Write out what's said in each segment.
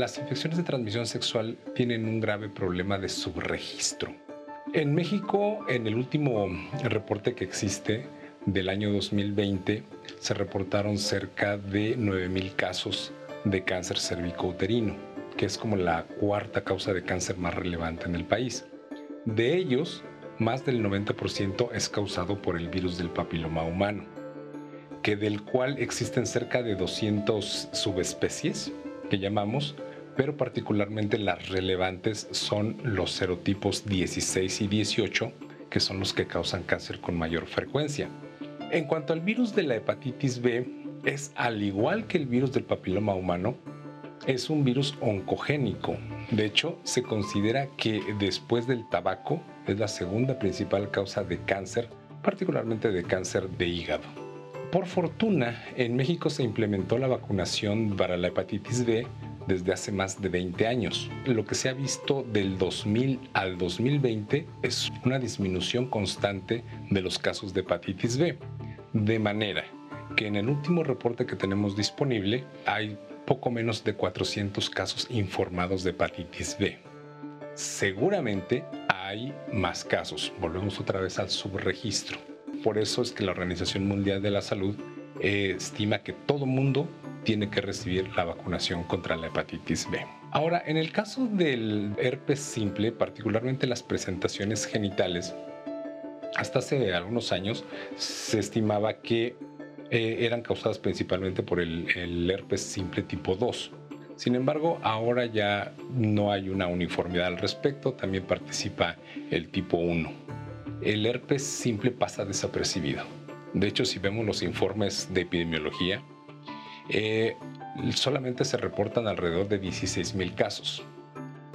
las infecciones de transmisión sexual tienen un grave problema de subregistro. En México, en el último reporte que existe del año 2020, se reportaron cerca de 9.000 casos de cáncer cervicouterino, que es como la cuarta causa de cáncer más relevante en el país. De ellos, más del 90% es causado por el virus del papiloma humano, que del cual existen cerca de 200 subespecies que llamamos pero particularmente las relevantes son los serotipos 16 y 18, que son los que causan cáncer con mayor frecuencia. En cuanto al virus de la hepatitis B, es al igual que el virus del papiloma humano, es un virus oncogénico. De hecho, se considera que después del tabaco es la segunda principal causa de cáncer, particularmente de cáncer de hígado. Por fortuna, en México se implementó la vacunación para la hepatitis B desde hace más de 20 años. Lo que se ha visto del 2000 al 2020 es una disminución constante de los casos de hepatitis B, de manera que en el último reporte que tenemos disponible hay poco menos de 400 casos informados de hepatitis B. Seguramente hay más casos, volvemos otra vez al subregistro. Por eso es que la Organización Mundial de la Salud eh, estima que todo mundo tiene que recibir la vacunación contra la hepatitis B. Ahora, en el caso del herpes simple, particularmente las presentaciones genitales, hasta hace algunos años se estimaba que eh, eran causadas principalmente por el, el herpes simple tipo 2. Sin embargo, ahora ya no hay una uniformidad al respecto, también participa el tipo 1. El herpes simple pasa desapercibido. De hecho, si vemos los informes de epidemiología, eh, solamente se reportan alrededor de 16.000 casos,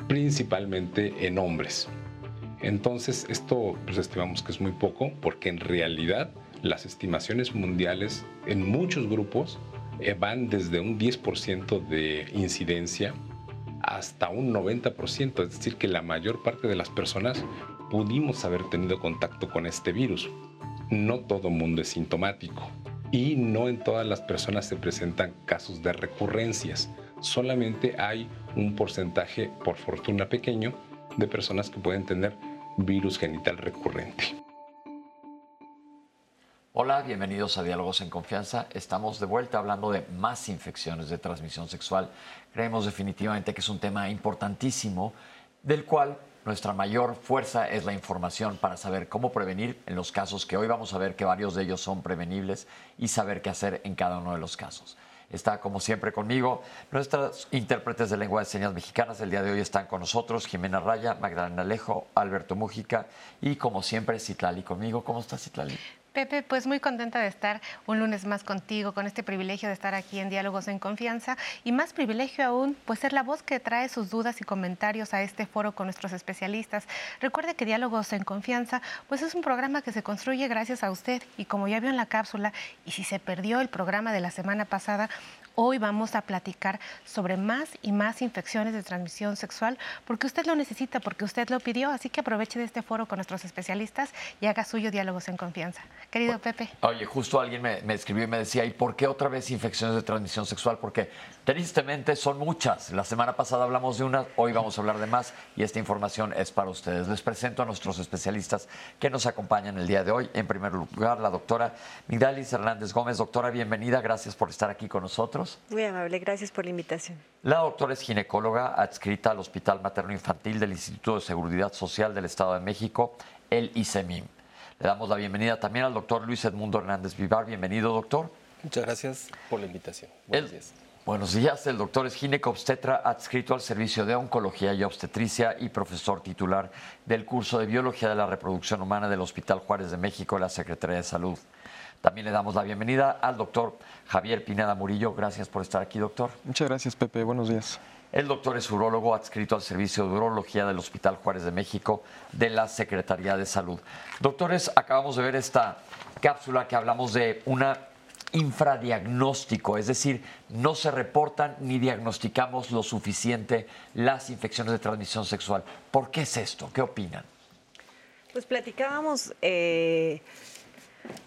principalmente en hombres. Entonces, esto pues, estimamos que es muy poco porque en realidad las estimaciones mundiales en muchos grupos eh, van desde un 10% de incidencia hasta un 90%, es decir, que la mayor parte de las personas pudimos haber tenido contacto con este virus. No todo mundo es sintomático y no en todas las personas se presentan casos de recurrencias. Solamente hay un porcentaje, por fortuna pequeño, de personas que pueden tener virus genital recurrente. Hola, bienvenidos a Diálogos en Confianza. Estamos de vuelta hablando de más infecciones de transmisión sexual. Creemos definitivamente que es un tema importantísimo del cual nuestra mayor fuerza es la información para saber cómo prevenir en los casos que hoy vamos a ver que varios de ellos son prevenibles y saber qué hacer en cada uno de los casos. Está como siempre conmigo nuestras intérpretes de lengua de señas mexicanas. El día de hoy están con nosotros Jimena Raya, Magdalena Alejo, Alberto Mújica y como siempre Citlali conmigo. ¿Cómo estás Citlali? Pepe, pues muy contenta de estar un lunes más contigo, con este privilegio de estar aquí en Diálogos en Confianza y más privilegio aún, pues ser la voz que trae sus dudas y comentarios a este foro con nuestros especialistas. Recuerde que Diálogos en Confianza, pues es un programa que se construye gracias a usted y como ya vio en la cápsula, y si se perdió el programa de la semana pasada, Hoy vamos a platicar sobre más y más infecciones de transmisión sexual porque usted lo necesita, porque usted lo pidió, así que aproveche de este foro con nuestros especialistas y haga suyo diálogos en confianza. Querido Pepe. Oye, justo alguien me, me, escribió y me decía, ¿y por qué otra vez infecciones de transmisión sexual? Porque tristemente son muchas. La semana pasada hablamos de una, hoy vamos a hablar de más y esta información es para ustedes. Les presento a nuestros especialistas que nos acompañan el día de hoy. En primer lugar, la doctora Migdalis Hernández Gómez. Doctora, bienvenida. Gracias por estar aquí con nosotros. Muy amable, gracias por la invitación. La doctora es ginecóloga adscrita al Hospital Materno Infantil del Instituto de Seguridad Social del Estado de México, el ICEMIM. Le damos la bienvenida también al doctor Luis Edmundo Hernández Vivar. Bienvenido, doctor. Muchas gracias por la invitación. Buenos días. Buenos días, el doctor es ginecobstetra adscrito al Servicio de Oncología y Obstetricia y profesor titular del curso de Biología de la Reproducción Humana del Hospital Juárez de México, la Secretaría de Salud. También le damos la bienvenida al doctor Javier Pineda Murillo. Gracias por estar aquí, doctor. Muchas gracias, Pepe. Buenos días. El doctor es urólogo adscrito al Servicio de Urología del Hospital Juárez de México de la Secretaría de Salud. Doctores, acabamos de ver esta cápsula que hablamos de una infradiagnóstico, es decir, no se reportan ni diagnosticamos lo suficiente las infecciones de transmisión sexual. ¿Por qué es esto? ¿Qué opinan? Pues platicábamos eh,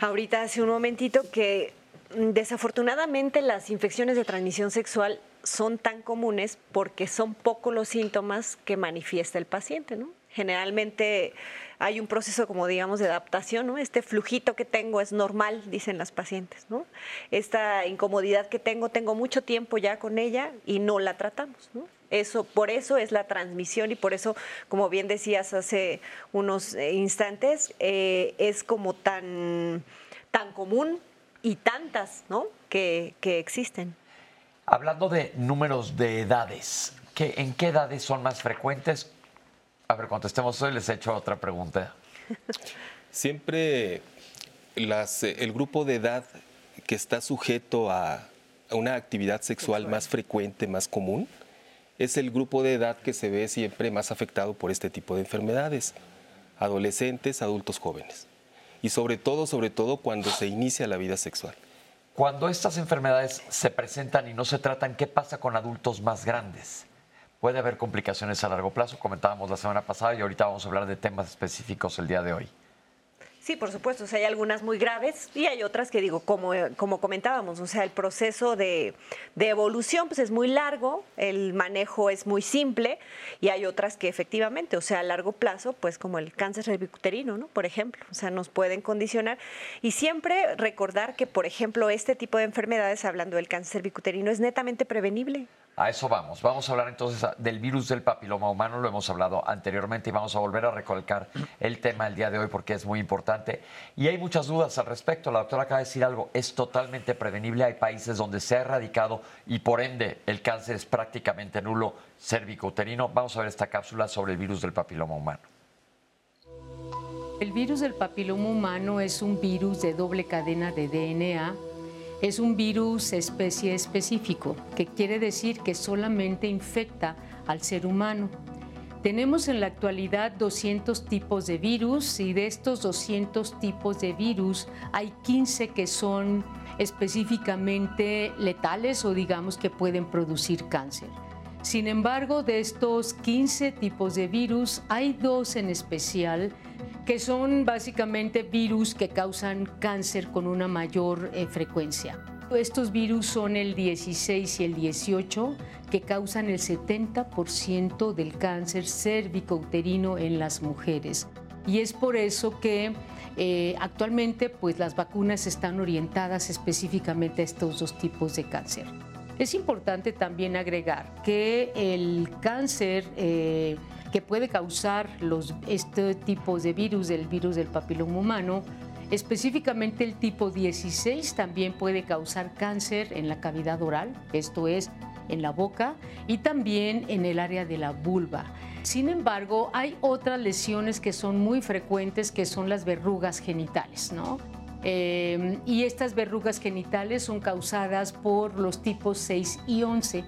ahorita hace un momentito que desafortunadamente las infecciones de transmisión sexual son tan comunes porque son pocos los síntomas que manifiesta el paciente, ¿no? Generalmente hay un proceso como digamos de adaptación, ¿no? Este flujito que tengo es normal, dicen las pacientes, ¿no? Esta incomodidad que tengo, tengo mucho tiempo ya con ella y no la tratamos. Eso, por eso es la transmisión y por eso, como bien decías hace unos eh, instantes, eh, es como tan, tan común y tantas, ¿no? Que, que existen. Hablando de números de edades, ¿qué, ¿en qué edades son más frecuentes? A ver, contestemos hoy, les he hecho otra pregunta. Siempre las, eh, el grupo de edad que está sujeto a, una actividad sexual más frecuente, más común, es el grupo de edad que se ve siempre más afectado por este tipo de enfermedades. Adolescentes, adultos jóvenes. Y sobre todo, sobre todo cuando se inicia la vida sexual. Cuando estas enfermedades se presentan y no se tratan, ¿qué pasa con adultos más grandes? Puede haber complicaciones a largo plazo, comentábamos la semana pasada y ahorita vamos a hablar de temas específicos el día de hoy. Sí, por supuesto, o sea, hay algunas muy graves y hay otras que digo, como, como comentábamos, o sea, el proceso de, de, evolución pues es muy largo, el manejo es muy simple y hay otras que efectivamente, o sea, a largo plazo, pues como el cáncer cervicuterino, ¿no? Por ejemplo, o sea, nos pueden condicionar y siempre recordar que, por ejemplo, este tipo de enfermedades, hablando del cáncer cervicuterino, es netamente prevenible. A eso vamos. Vamos a hablar entonces del virus del papiloma humano, lo hemos hablado anteriormente y vamos a volver a recalcar el tema el día de hoy porque es muy importante. Y hay muchas dudas al respecto. La doctora acaba de decir algo, es totalmente prevenible. Hay países donde se ha erradicado y por ende el cáncer es prácticamente nulo cervicouterino. Vamos a ver esta cápsula sobre el virus del papiloma humano. El virus del papiloma humano es un virus de doble cadena de DNA es un virus especie específico, que quiere decir que solamente infecta al ser humano. Tenemos en la actualidad 200 tipos de virus y de estos 200 tipos de virus hay 15 que son específicamente letales o digamos que pueden producir cáncer. Sin embargo, de estos 15 tipos de virus hay dos en especial que son básicamente virus que causan cáncer con una mayor eh, frecuencia. Estos virus son el 16 y el 18 que causan el 70% del cáncer cérvico-uterino en las mujeres. Y es por eso que eh, actualmente pues, las vacunas están orientadas específicamente a estos dos tipos de cáncer. Es importante también agregar que el cáncer eh, que puede causar los, este tipo de virus, el virus del papiloma humano, específicamente el tipo 16 también puede causar cáncer en la cavidad oral, esto es, en la boca y también en el área de la vulva. Sin embargo, hay otras lesiones que son muy frecuentes, que son las verrugas genitales, ¿no? Eh, y estas verrugas genitales son causadas por los tipos 6 y 11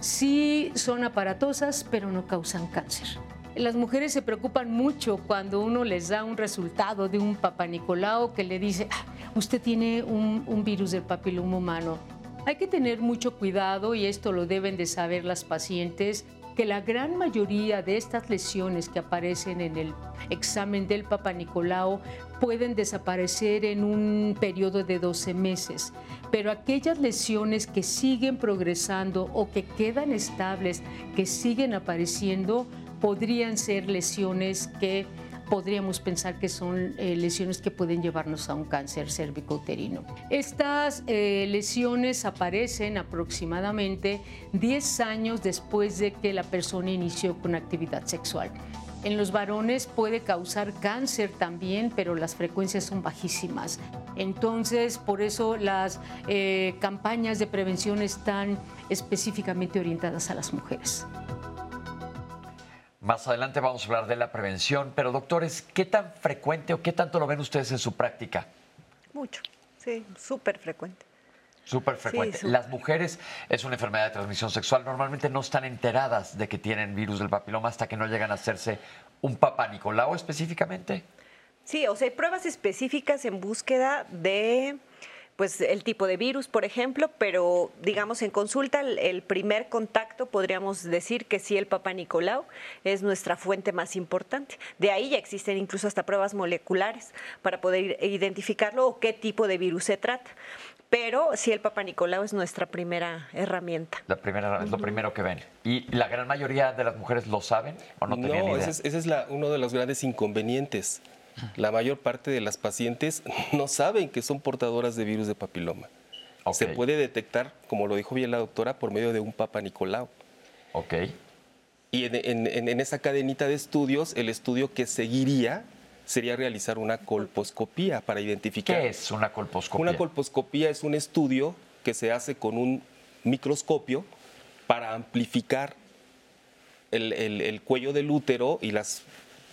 sí son aparatosas, pero no causan cáncer. Las mujeres se preocupan mucho cuando uno les da un resultado de un papá Nicolau que le dice, ah, usted tiene un, un virus del papiloma humano. Hay que tener mucho cuidado y esto lo deben de saber las pacientes que la gran mayoría de estas lesiones que aparecen en el examen del Papa Nicolau pueden desaparecer en un periodo de 12 meses, pero aquellas lesiones que siguen progresando o que quedan estables, que siguen apareciendo, podrían ser lesiones que podríamos pensar que son eh, lesiones que pueden llevarnos a un cáncer cervicouterino. Estas eh, lesiones aparecen aproximadamente 10 años después de que la persona inició con actividad sexual. En los varones puede causar cáncer también, pero las frecuencias son bajísimas. Entonces, por eso las eh, campañas de prevención están específicamente orientadas a las mujeres. Más adelante vamos a hablar de la prevención, pero doctores, ¿qué tan frecuente o qué tanto lo ven ustedes en su práctica? Mucho, sí, súper frecuente. Súper frecuente. Las mujeres es una enfermedad de transmisión sexual. Normalmente no están enteradas de que tienen virus del papiloma hasta que no llegan a hacerse un papá Nicolau específicamente. Sí, o sea, hay pruebas específicas en búsqueda de pues el tipo de virus, por ejemplo, pero digamos en consulta el, primer contacto podríamos decir que sí el Papa Nicolau es nuestra fuente más importante. De ahí ya existen incluso hasta pruebas moleculares para poder identificarlo o qué tipo de virus se trata. pero sí el Papa Nicolau es nuestra primera herramienta. La primera, es lo primero que ven. ¿Y la gran mayoría de las mujeres lo saben o no tenían idea? ese es, ese es la, uno de los grandes inconvenientes. La mayor parte de las pacientes no saben que son portadoras de virus de papiloma. Se puede detectar, como lo dijo bien la doctora, por medio de un Papa Nicolau. Ok. Y en, en, en esa cadenita de estudios, el estudio que seguiría sería realizar una colposcopía para identificar. ¿Qué es una colposcopía? Una colposcopía es un estudio que se hace con un microscopio para amplificar el, cuello del útero y las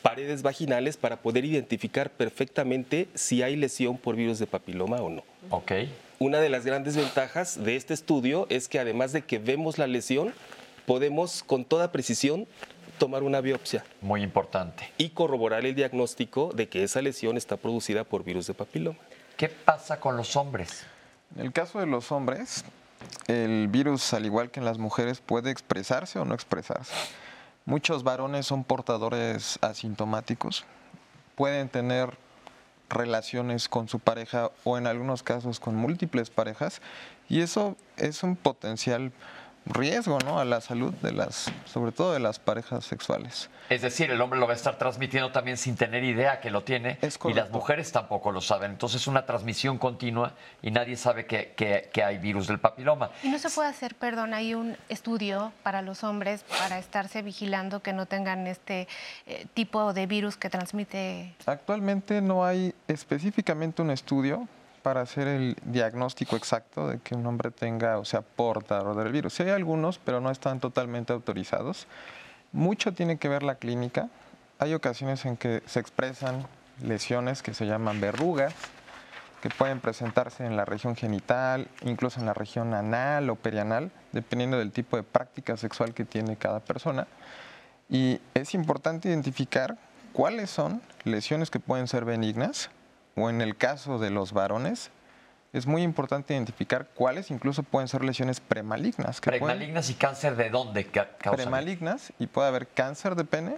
paredes vaginales para poder identificar perfectamente si hay lesión por virus de papiloma o no. Ok. Una de las grandes ventajas de este estudio es que además de que vemos la lesión, podemos con toda precisión tomar una biopsia. Muy importante. Y corroborar el diagnóstico de que esa lesión está producida por virus de papiloma. ¿Qué pasa con los hombres? En el caso de los hombres, el virus, al igual que en las mujeres, puede expresarse o no expresarse. Muchos varones son portadores asintomáticos, pueden tener relaciones con su pareja o en algunos casos con múltiples parejas y eso es un potencial riesgo ¿no? a la salud de las, sobre todo de las parejas sexuales. Es decir, el hombre lo va a estar transmitiendo también sin tener idea que lo tiene y las mujeres tampoco lo saben. Entonces es una transmisión continua y nadie sabe que, que, hay virus del papiloma. Y no se puede hacer, perdón, hay un estudio para los hombres para estarse vigilando que no tengan este eh, tipo de virus que transmite. Actualmente no hay específicamente un estudio para hacer el diagnóstico exacto de que un hombre tenga o sea portador del virus. Sí hay algunos, pero no están totalmente autorizados. Mucho tiene que ver la clínica. Hay ocasiones en que se expresan lesiones que se llaman verrugas, que pueden presentarse en la región genital, incluso en la región anal o perianal, dependiendo del tipo de práctica sexual que tiene cada persona. Y es importante identificar cuáles son lesiones que pueden ser benignas o en el caso de los varones, es muy importante identificar cuáles incluso pueden ser lesiones premalignas. ¿Premalignas y cáncer de dónde causan? Premalignas y puede haber cáncer de pene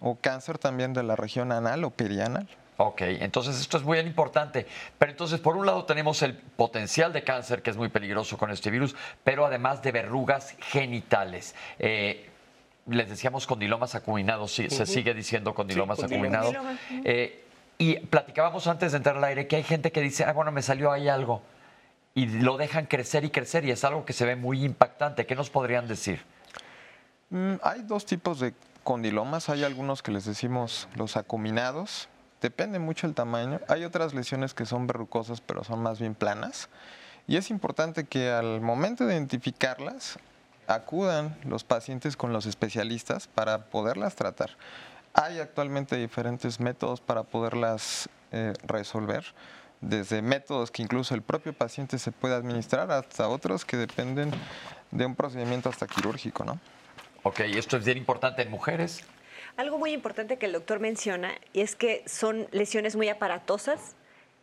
o cáncer también de la región anal o perianal. Ok, entonces esto es muy importante. Pero entonces, por un lado tenemos el potencial de cáncer, que es muy peligroso con este virus, pero además de verrugas genitales. Eh, les decíamos condilomas acuminados, sí, se sigue diciendo condilomas acuminados. Eh, y platicábamos antes de entrar al aire que hay gente que dice, ah, bueno, me salió ahí algo. Y lo dejan crecer y crecer y es algo que se ve muy impactante. ¿Qué nos podrían decir? Mm, hay dos tipos de condilomas. Hay algunos que les decimos los acuminados. Depende mucho el tamaño. Hay otras lesiones que son verrucosas, pero son más bien planas. Y es importante que al momento de identificarlas, acudan los pacientes con los especialistas para poderlas tratar. Hay actualmente diferentes métodos para poderlas eh, resolver, desde métodos que incluso el propio paciente se puede administrar hasta otros que dependen de un procedimiento hasta quirúrgico, ¿no? Ok, esto es bien importante en mujeres. Algo muy importante que el doctor menciona es que son lesiones muy aparatosas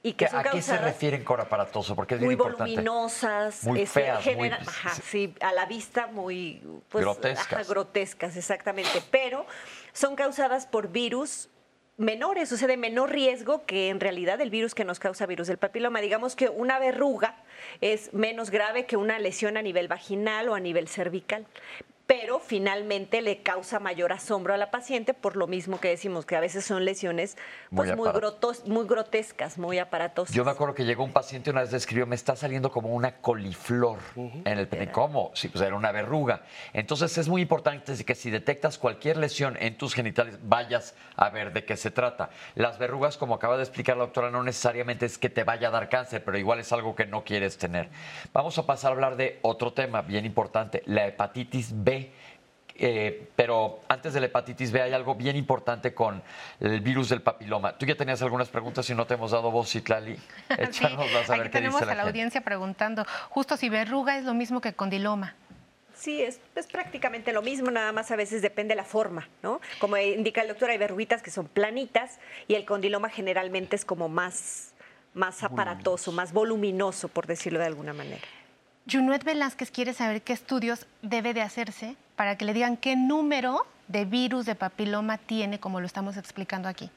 y que ¿A qué se refieren con aparatoso? Porque es muy bien importante. voluminosas, muy este, feas, muy, ajá, sí, a la vista muy pues, grotescas. grotescas, exactamente. Pero son causadas por virus menores, o sea, de menor riesgo que en realidad el virus que nos causa virus del papiloma. Digamos que una verruga es menos grave que una lesión a nivel vaginal o a nivel cervical pero finalmente le causa mayor asombro a la paciente por lo mismo que decimos, que a veces son lesiones pues, muy, muy, grotescas, muy aparatosas. Yo me acuerdo que llegó un paciente una vez describió, me está saliendo como una coliflor en el pene. ¿Cómo? Sí, pues era una verruga. Entonces es muy importante que si detectas cualquier lesión en tus genitales, vayas a ver de qué se trata. Las verrugas, como acaba de explicar la doctora, no necesariamente es que te vaya a dar cáncer, pero igual es algo que no quieres tener. Vamos a pasar a hablar de otro tema bien importante, la hepatitis B eh, pero antes de la hepatitis B hay algo bien importante con el virus del papiloma. Tú ya tenías algunas preguntas y no te hemos dado voz, Citlali. Échanoslas a ver qué tenemos a la, audiencia preguntando, justo si verruga es lo mismo que condiloma. Sí, es, es, prácticamente lo mismo, nada más a veces depende la forma, ¿no? Como indica el doctor, hay verruguitas que son planitas y el condiloma generalmente es como más, más aparatoso, más voluminoso, por decirlo de alguna manera. Junuet Velázquez quiere saber qué estudios debe de hacerse para que le digan qué número de virus de papiloma tiene, como lo estamos explicando aquí.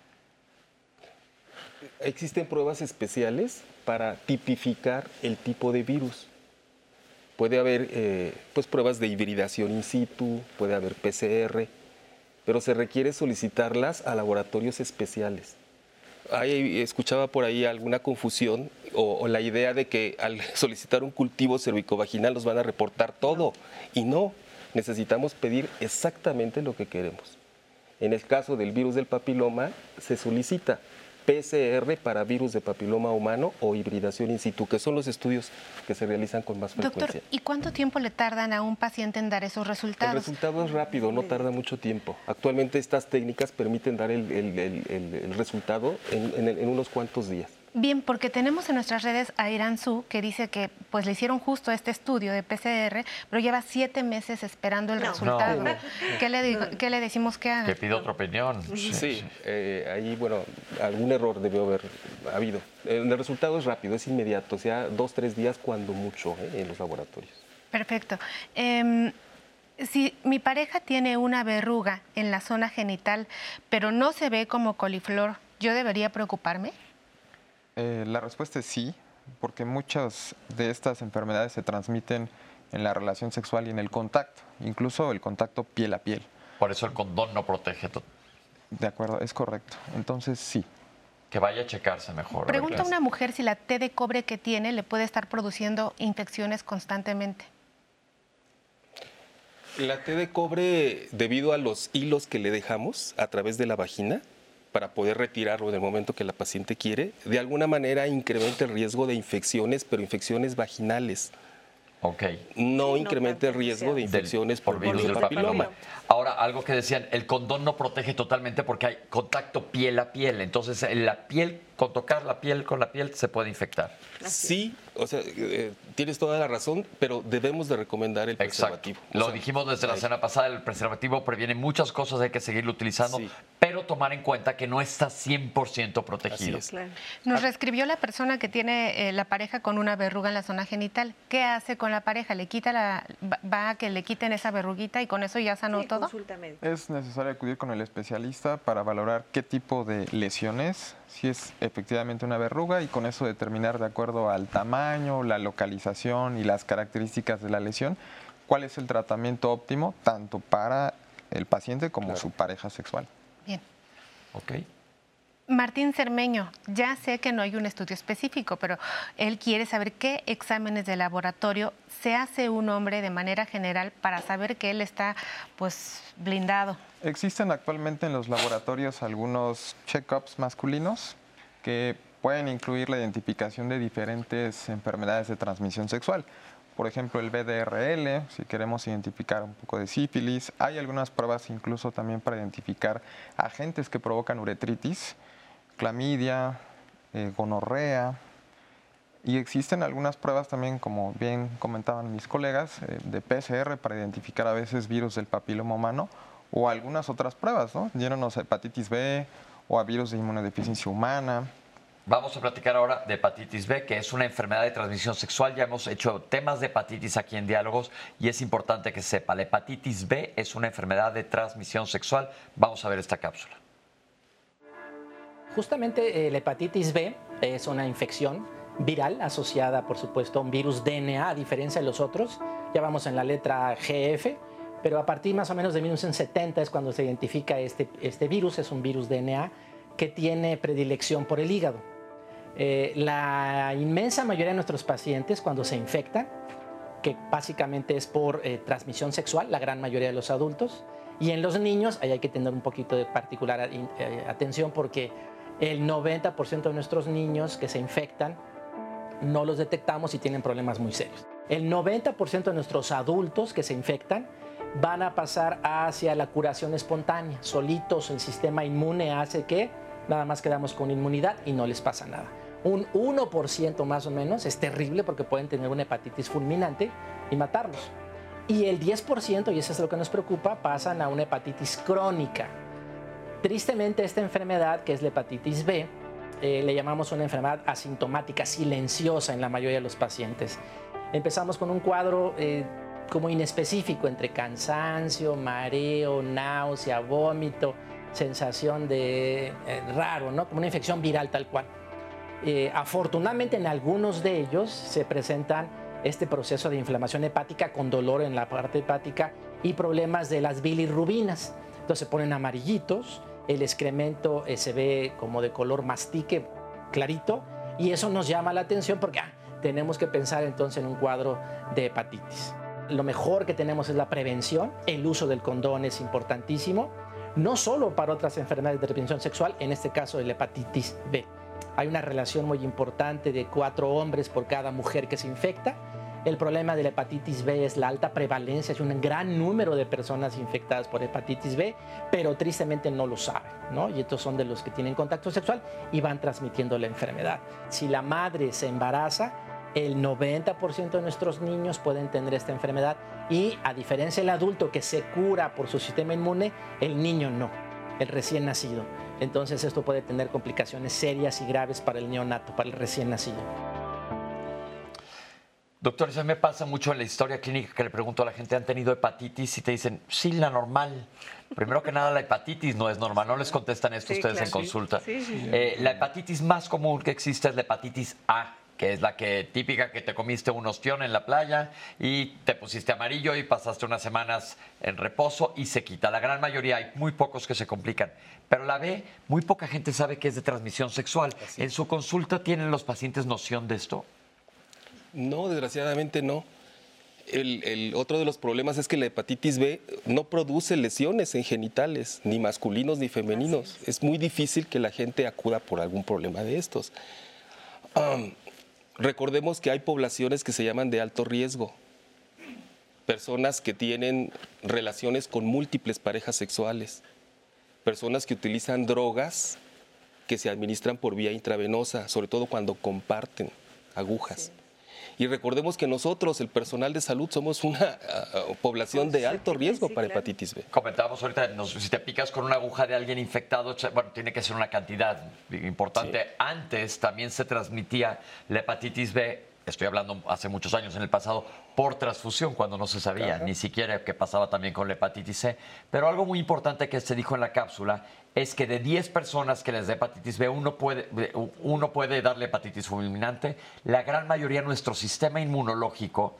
Existen pruebas especiales para tipificar el tipo de virus. Puede haber eh, pues, pruebas de hibridación in situ, puede haber PCR, pero se requiere solicitarlas a laboratorios especiales. Ahí escuchaba por ahí alguna confusión o, o, la idea de que al solicitar un cultivo cervicovaginal nos van a reportar todo. Y no, necesitamos pedir exactamente lo que queremos. En el caso del virus del papiloma, se solicita PCR para virus de papiloma humano o hibridación in situ, que son los estudios que se realizan con más frecuencia. Doctor, ¿y cuánto tiempo le tardan a un paciente en dar esos resultados? El resultado es rápido, no tarda mucho tiempo. Actualmente estas técnicas permiten dar el, el, el, el resultado en, en unos cuantos días. Bien, porque tenemos en nuestras redes a Irán Su, que dice que pues le hicieron justo este estudio de PCR, pero lleva siete meses esperando el no, resultado. No. ¿Qué, le digo, ¿Qué, le decimos que haga? Que pide otra opinión. Sí, sí. Eh, ahí, bueno, algún error debió haber habido. El resultado es rápido, es inmediato, o sea, dos, tres días cuando mucho ¿eh? en los laboratorios. Perfecto. Eh, si mi pareja tiene una verruga en la zona genital, pero no se ve como coliflor, ¿yo debería preocuparme? Eh, la respuesta es sí, porque muchas de estas enfermedades se transmiten en la relación sexual y en el contacto, incluso el contacto piel a piel. Por eso el condón no protege. De acuerdo, es correcto. Entonces sí. Que vaya a checarse mejor. Pregunta a una mujer si la T de cobre que tiene le puede estar produciendo infecciones constantemente. La T de cobre, debido a los hilos que le dejamos a través de la vagina, para poder retirarlo en el momento que la paciente quiere, de alguna manera incrementa el riesgo de infecciones, pero infecciones vaginales. Ok. No sí, incrementa no el riesgo de infecciones por, por virus del papiloma. papiloma. Ahora, algo que decían, el condón no protege totalmente porque hay contacto piel a piel. Entonces, la piel, con tocar la piel con la piel, se puede infectar. Sí, o sea, eh, tienes toda la razón, pero debemos de recomendar el preservativo. Exacto. Lo sea, dijimos desde la semana pasada, el preservativo previene muchas cosas, hay que seguirlo utilizando, sí. pero tomar en cuenta que no está 100% protegido. Es. Claro. Nos reescribió la persona que tiene eh, la pareja con una verruga en la zona genital. ¿Qué hace con la pareja? ¿Le quita la, va a que le quiten esa verruguita y con eso ya sanó sí, todo? Es necesario acudir con el especialista para valorar qué tipo de lesiones, si es efectivamente una verruga y con eso determinar de acuerdo al tamaño, la localización y las características de la lesión, cuál es el tratamiento óptimo tanto para el paciente como claro. su pareja sexual. Bien. Ok. Martín Cermeño, ya sé que no hay un estudio específico, pero él quiere saber qué exámenes de laboratorio se hace un hombre de manera general para saber que él está pues blindado. Existen actualmente en los laboratorios algunos check-ups masculinos que pueden incluir la identificación de diferentes enfermedades de transmisión sexual. Por ejemplo, el BDRL, si queremos identificar un poco de sífilis. Hay algunas pruebas incluso también para identificar agentes que provocan uretritis, clamidia, eh, gonorrea. Y existen algunas pruebas también, como bien comentaban mis colegas, eh, de PCR para identificar a veces virus del papiloma humano o algunas otras pruebas, ¿no? Yéndonos a hepatitis B o a virus de inmunodeficiencia humana. Vamos a platicar ahora de hepatitis B, que es una enfermedad de transmisión sexual. Ya hemos hecho temas de hepatitis aquí en Diálogos y es importante que sepa, la hepatitis B es una enfermedad de transmisión sexual. Vamos a ver esta cápsula. Justamente eh, la hepatitis B es una infección viral asociada, por supuesto, a un virus DNA, a diferencia de los otros. Ya vamos en la letra GF, pero a partir más o menos de 1970 es cuando se identifica este, este virus, es un virus DNA que tiene predilección por el hígado. Eh, la inmensa mayoría de nuestros pacientes cuando se infectan, que básicamente es por eh, transmisión sexual, la gran mayoría de los adultos, y en los niños ahí hay que tener un poquito de particular eh, atención porque el 90% de nuestros niños que se infectan no los detectamos y tienen problemas muy serios. El 90% de nuestros adultos que se infectan van a pasar hacia la curación espontánea. Solitos el sistema inmune hace que nada más quedamos con inmunidad y no les pasa nada. Un 1% más o menos es terrible porque pueden tener una hepatitis fulminante y matarlos. Y el 10%, y eso es lo que nos preocupa, pasan a una hepatitis crónica. Tristemente esta enfermedad, que es la hepatitis B, eh, le llamamos una enfermedad asintomática, silenciosa en la mayoría de los pacientes. Empezamos con un cuadro eh, como inespecífico entre cansancio, mareo, náusea, vómito, sensación de eh, raro, ¿no? Como una infección viral tal cual. Eh, afortunadamente en algunos de ellos se presentan este proceso de inflamación hepática con dolor en la parte hepática y problemas de las bilirrubinas. Entonces se ponen amarillitos, el excremento eh, se ve como de color mastique clarito y eso nos llama la atención porque ah, tenemos que pensar entonces en un cuadro de hepatitis. Lo mejor que tenemos es la prevención, el uso del condón es importantísimo, no solo para otras enfermedades de transmisión sexual, en este caso la hepatitis B. Hay una relación muy importante de cuatro hombres por cada mujer que se infecta. El problema de la hepatitis B es la alta prevalencia, es un gran número de personas infectadas por hepatitis B, pero tristemente no lo saben, ¿no? Y estos son de los que tienen contacto sexual y van transmitiendo la enfermedad. Si la madre se embaraza, el 90% de nuestros niños pueden tener esta enfermedad y a diferencia del adulto que se cura por su sistema inmune, el niño no, el recién nacido. Entonces esto puede tener complicaciones serias y graves para el neonato, para el recién nacido. Doctor, eso me pasa mucho en la historia clínica que le pregunto a la gente, ¿han tenido hepatitis? Y te dicen, sí, la normal. Primero que nada, la hepatitis no es normal. No les contestan esto ustedes en consulta. Eh, la hepatitis más común que existe es la hepatitis A que es la que típica que te comiste un ostión en la playa y te pusiste amarillo y pasaste unas semanas en reposo y se quita. La gran mayoría, hay muy pocos que se complican. Pero la B, muy poca gente sabe que es de transmisión sexual. ¿En su consulta tienen los pacientes noción de esto? No, desgraciadamente no. El, otro de los problemas es que la hepatitis B no produce lesiones en genitales, ni masculinos ni femeninos. Es, muy difícil que la gente acuda por algún problema de estos. Recordemos que hay poblaciones que se llaman de alto riesgo, personas que tienen relaciones con múltiples parejas sexuales, personas que utilizan drogas que se administran por vía intravenosa, sobre todo cuando comparten agujas. Y recordemos que nosotros, el personal de salud, somos una uh, población de alto riesgo para hepatitis B. Comentábamos ahorita, si te picas con una aguja de alguien infectado, bueno, tiene que ser una cantidad importante. Antes también se transmitía la hepatitis B estoy hablando hace muchos años en el pasado, por transfusión, cuando no se sabía ni siquiera qué pasaba también con la hepatitis C. Pero algo muy importante que se dijo en la cápsula es que de 10 personas que les da hepatitis B, uno puede, uno puede darle hepatitis fulminante, la gran mayoría nuestro sistema inmunológico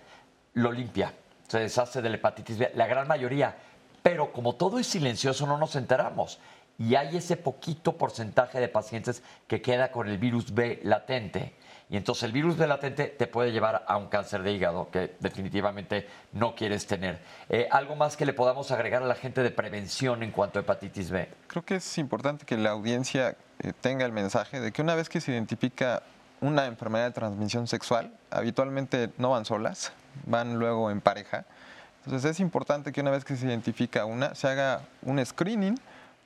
lo limpia, se deshace de la hepatitis B, la gran mayoría. Pero como todo es silencioso, no nos enteramos. Y hay ese poquito porcentaje de pacientes que queda con el virus B latente y entonces el virus de latente te puede llevar a un cáncer de hígado que definitivamente no quieres tener. Eh, ¿Algo más que le podamos agregar a la gente de prevención en cuanto a hepatitis B? Creo que es importante que la audiencia eh, tenga el mensaje de que una vez que se identifica una enfermedad de transmisión sexual, habitualmente no van solas, van luego en pareja. Entonces es importante que una vez que se identifica una, se haga un screening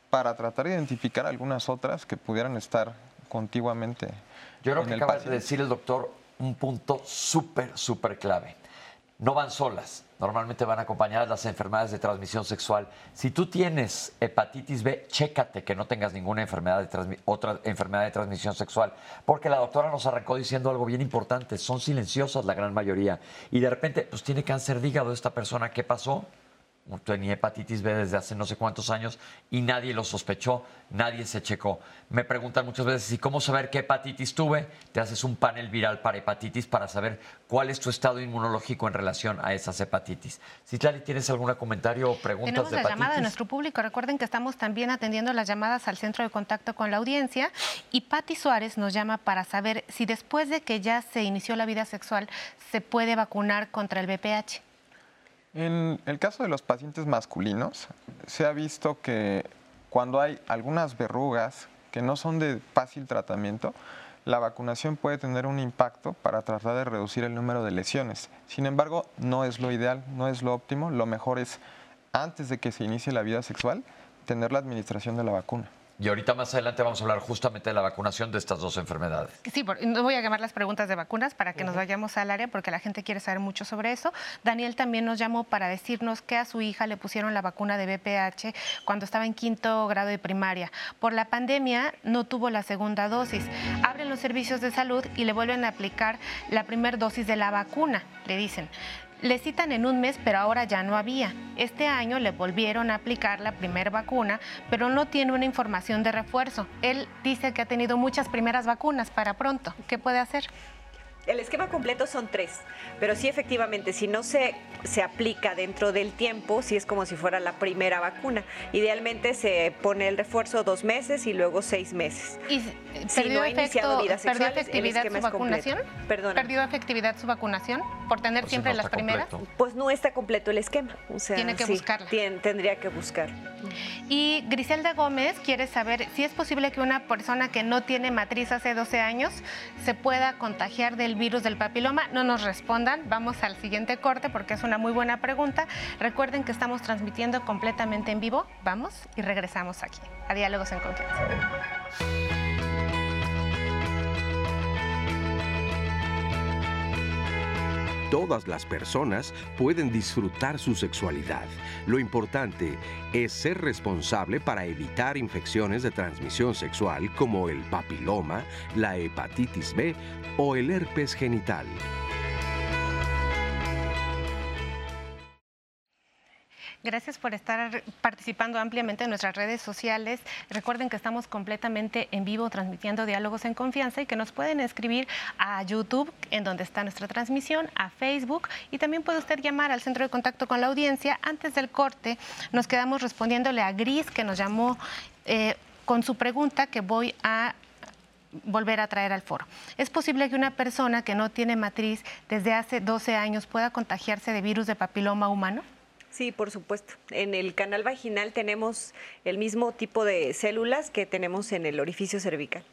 para tratar de identificar algunas otras que pudieran estar contiguamente. Yo creo que acaba de decir el doctor un punto súper, súper clave. No van solas, normalmente van acompañadas las enfermedades de transmisión sexual. Si tú tienes hepatitis B, chécate que no tengas ninguna enfermedad de otra enfermedad de transmisión sexual, porque la doctora nos arrancó diciendo algo bien importante, son silenciosas la gran mayoría, y de repente, pues tiene cáncer de hígado esta persona, ¿qué pasó? Tenía hepatitis B desde hace no sé cuántos años y nadie lo sospechó, nadie se checó. Me preguntan muchas veces, ¿y cómo saber qué hepatitis tuve? Te haces un panel viral para hepatitis para saber cuál es tu estado inmunológico en relación a esas hepatitis. Citlali, ¿tienes algún comentario o preguntas Tenemos de la llamada de nuestro público. Recuerden que estamos también atendiendo las llamadas al centro de contacto con la audiencia y Patti Suárez nos llama para saber si después de que ya se inició la vida sexual se puede vacunar contra el VPH. En el caso de los pacientes masculinos, se ha visto que cuando hay algunas verrugas que no son de fácil tratamiento, la vacunación puede tener un impacto para tratar de reducir el número de lesiones. Sin embargo, no es lo ideal, no es lo óptimo. Lo mejor es, antes de que se inicie la vida sexual, tener la administración de la vacuna. Y ahorita más adelante vamos a hablar justamente de la vacunación de estas dos enfermedades. Sí, no voy a llamar las preguntas de vacunas para que nos vayamos al área porque la gente quiere saber mucho sobre eso. Daniel también nos llamó para decirnos que a su hija le pusieron la vacuna de BPH cuando estaba en quinto grado de primaria. Por la pandemia no tuvo la segunda dosis. Abren los servicios de salud y le vuelven a aplicar la primera dosis de la vacuna, le dicen Le citan en un mes, pero ahora ya no había. Este año le volvieron a aplicar la primera vacuna, pero no tiene una información de refuerzo. Él dice que ha tenido muchas primeras vacunas para pronto. ¿Qué puede hacer? El esquema completo son tres, pero sí efectivamente, si no se, se aplica dentro del tiempo, sí es como si fuera la primera vacuna. Idealmente se pone el refuerzo dos meses y luego seis meses. ¿Y Si perdió, no ha iniciado efecto- perdió sexuales, el efectividad esquema su es completo. vacunación? Perdona. ¿Perdió efectividad su vacunación por tener Pues siempre no las está primeras? completo. Pues no está completo el esquema. O sea, Tiene que sí, buscarla. tien- tendría que buscar. Y Griselda Gómez quiere saber si es posible que una persona que no tiene matriz hace 12 años se pueda contagiar del virus del papiloma. No nos respondan, vamos al siguiente corte porque es una muy buena pregunta. Recuerden que estamos transmitiendo completamente en vivo. Vamos y regresamos aquí a Diálogos en Confianza. Todas las personas pueden disfrutar su sexualidad. Lo importante es ser responsable para evitar infecciones de transmisión sexual como el papiloma, la hepatitis B o el herpes genital. Gracias por estar participando ampliamente en nuestras redes sociales. Recuerden que estamos completamente en vivo transmitiendo diálogos en confianza y que nos pueden escribir a YouTube, en donde está nuestra transmisión, a Facebook y también puede usted llamar al centro de contacto con la audiencia. Antes del corte nos quedamos respondiéndole a Gris, que nos llamó eh, con su pregunta que voy a volver a traer al foro. ¿Es posible que una persona que no tiene matriz desde hace 12 años pueda contagiarse de virus de papiloma humano? Sí, por supuesto. En el canal vaginal tenemos el mismo tipo de células que tenemos en el orificio cervical,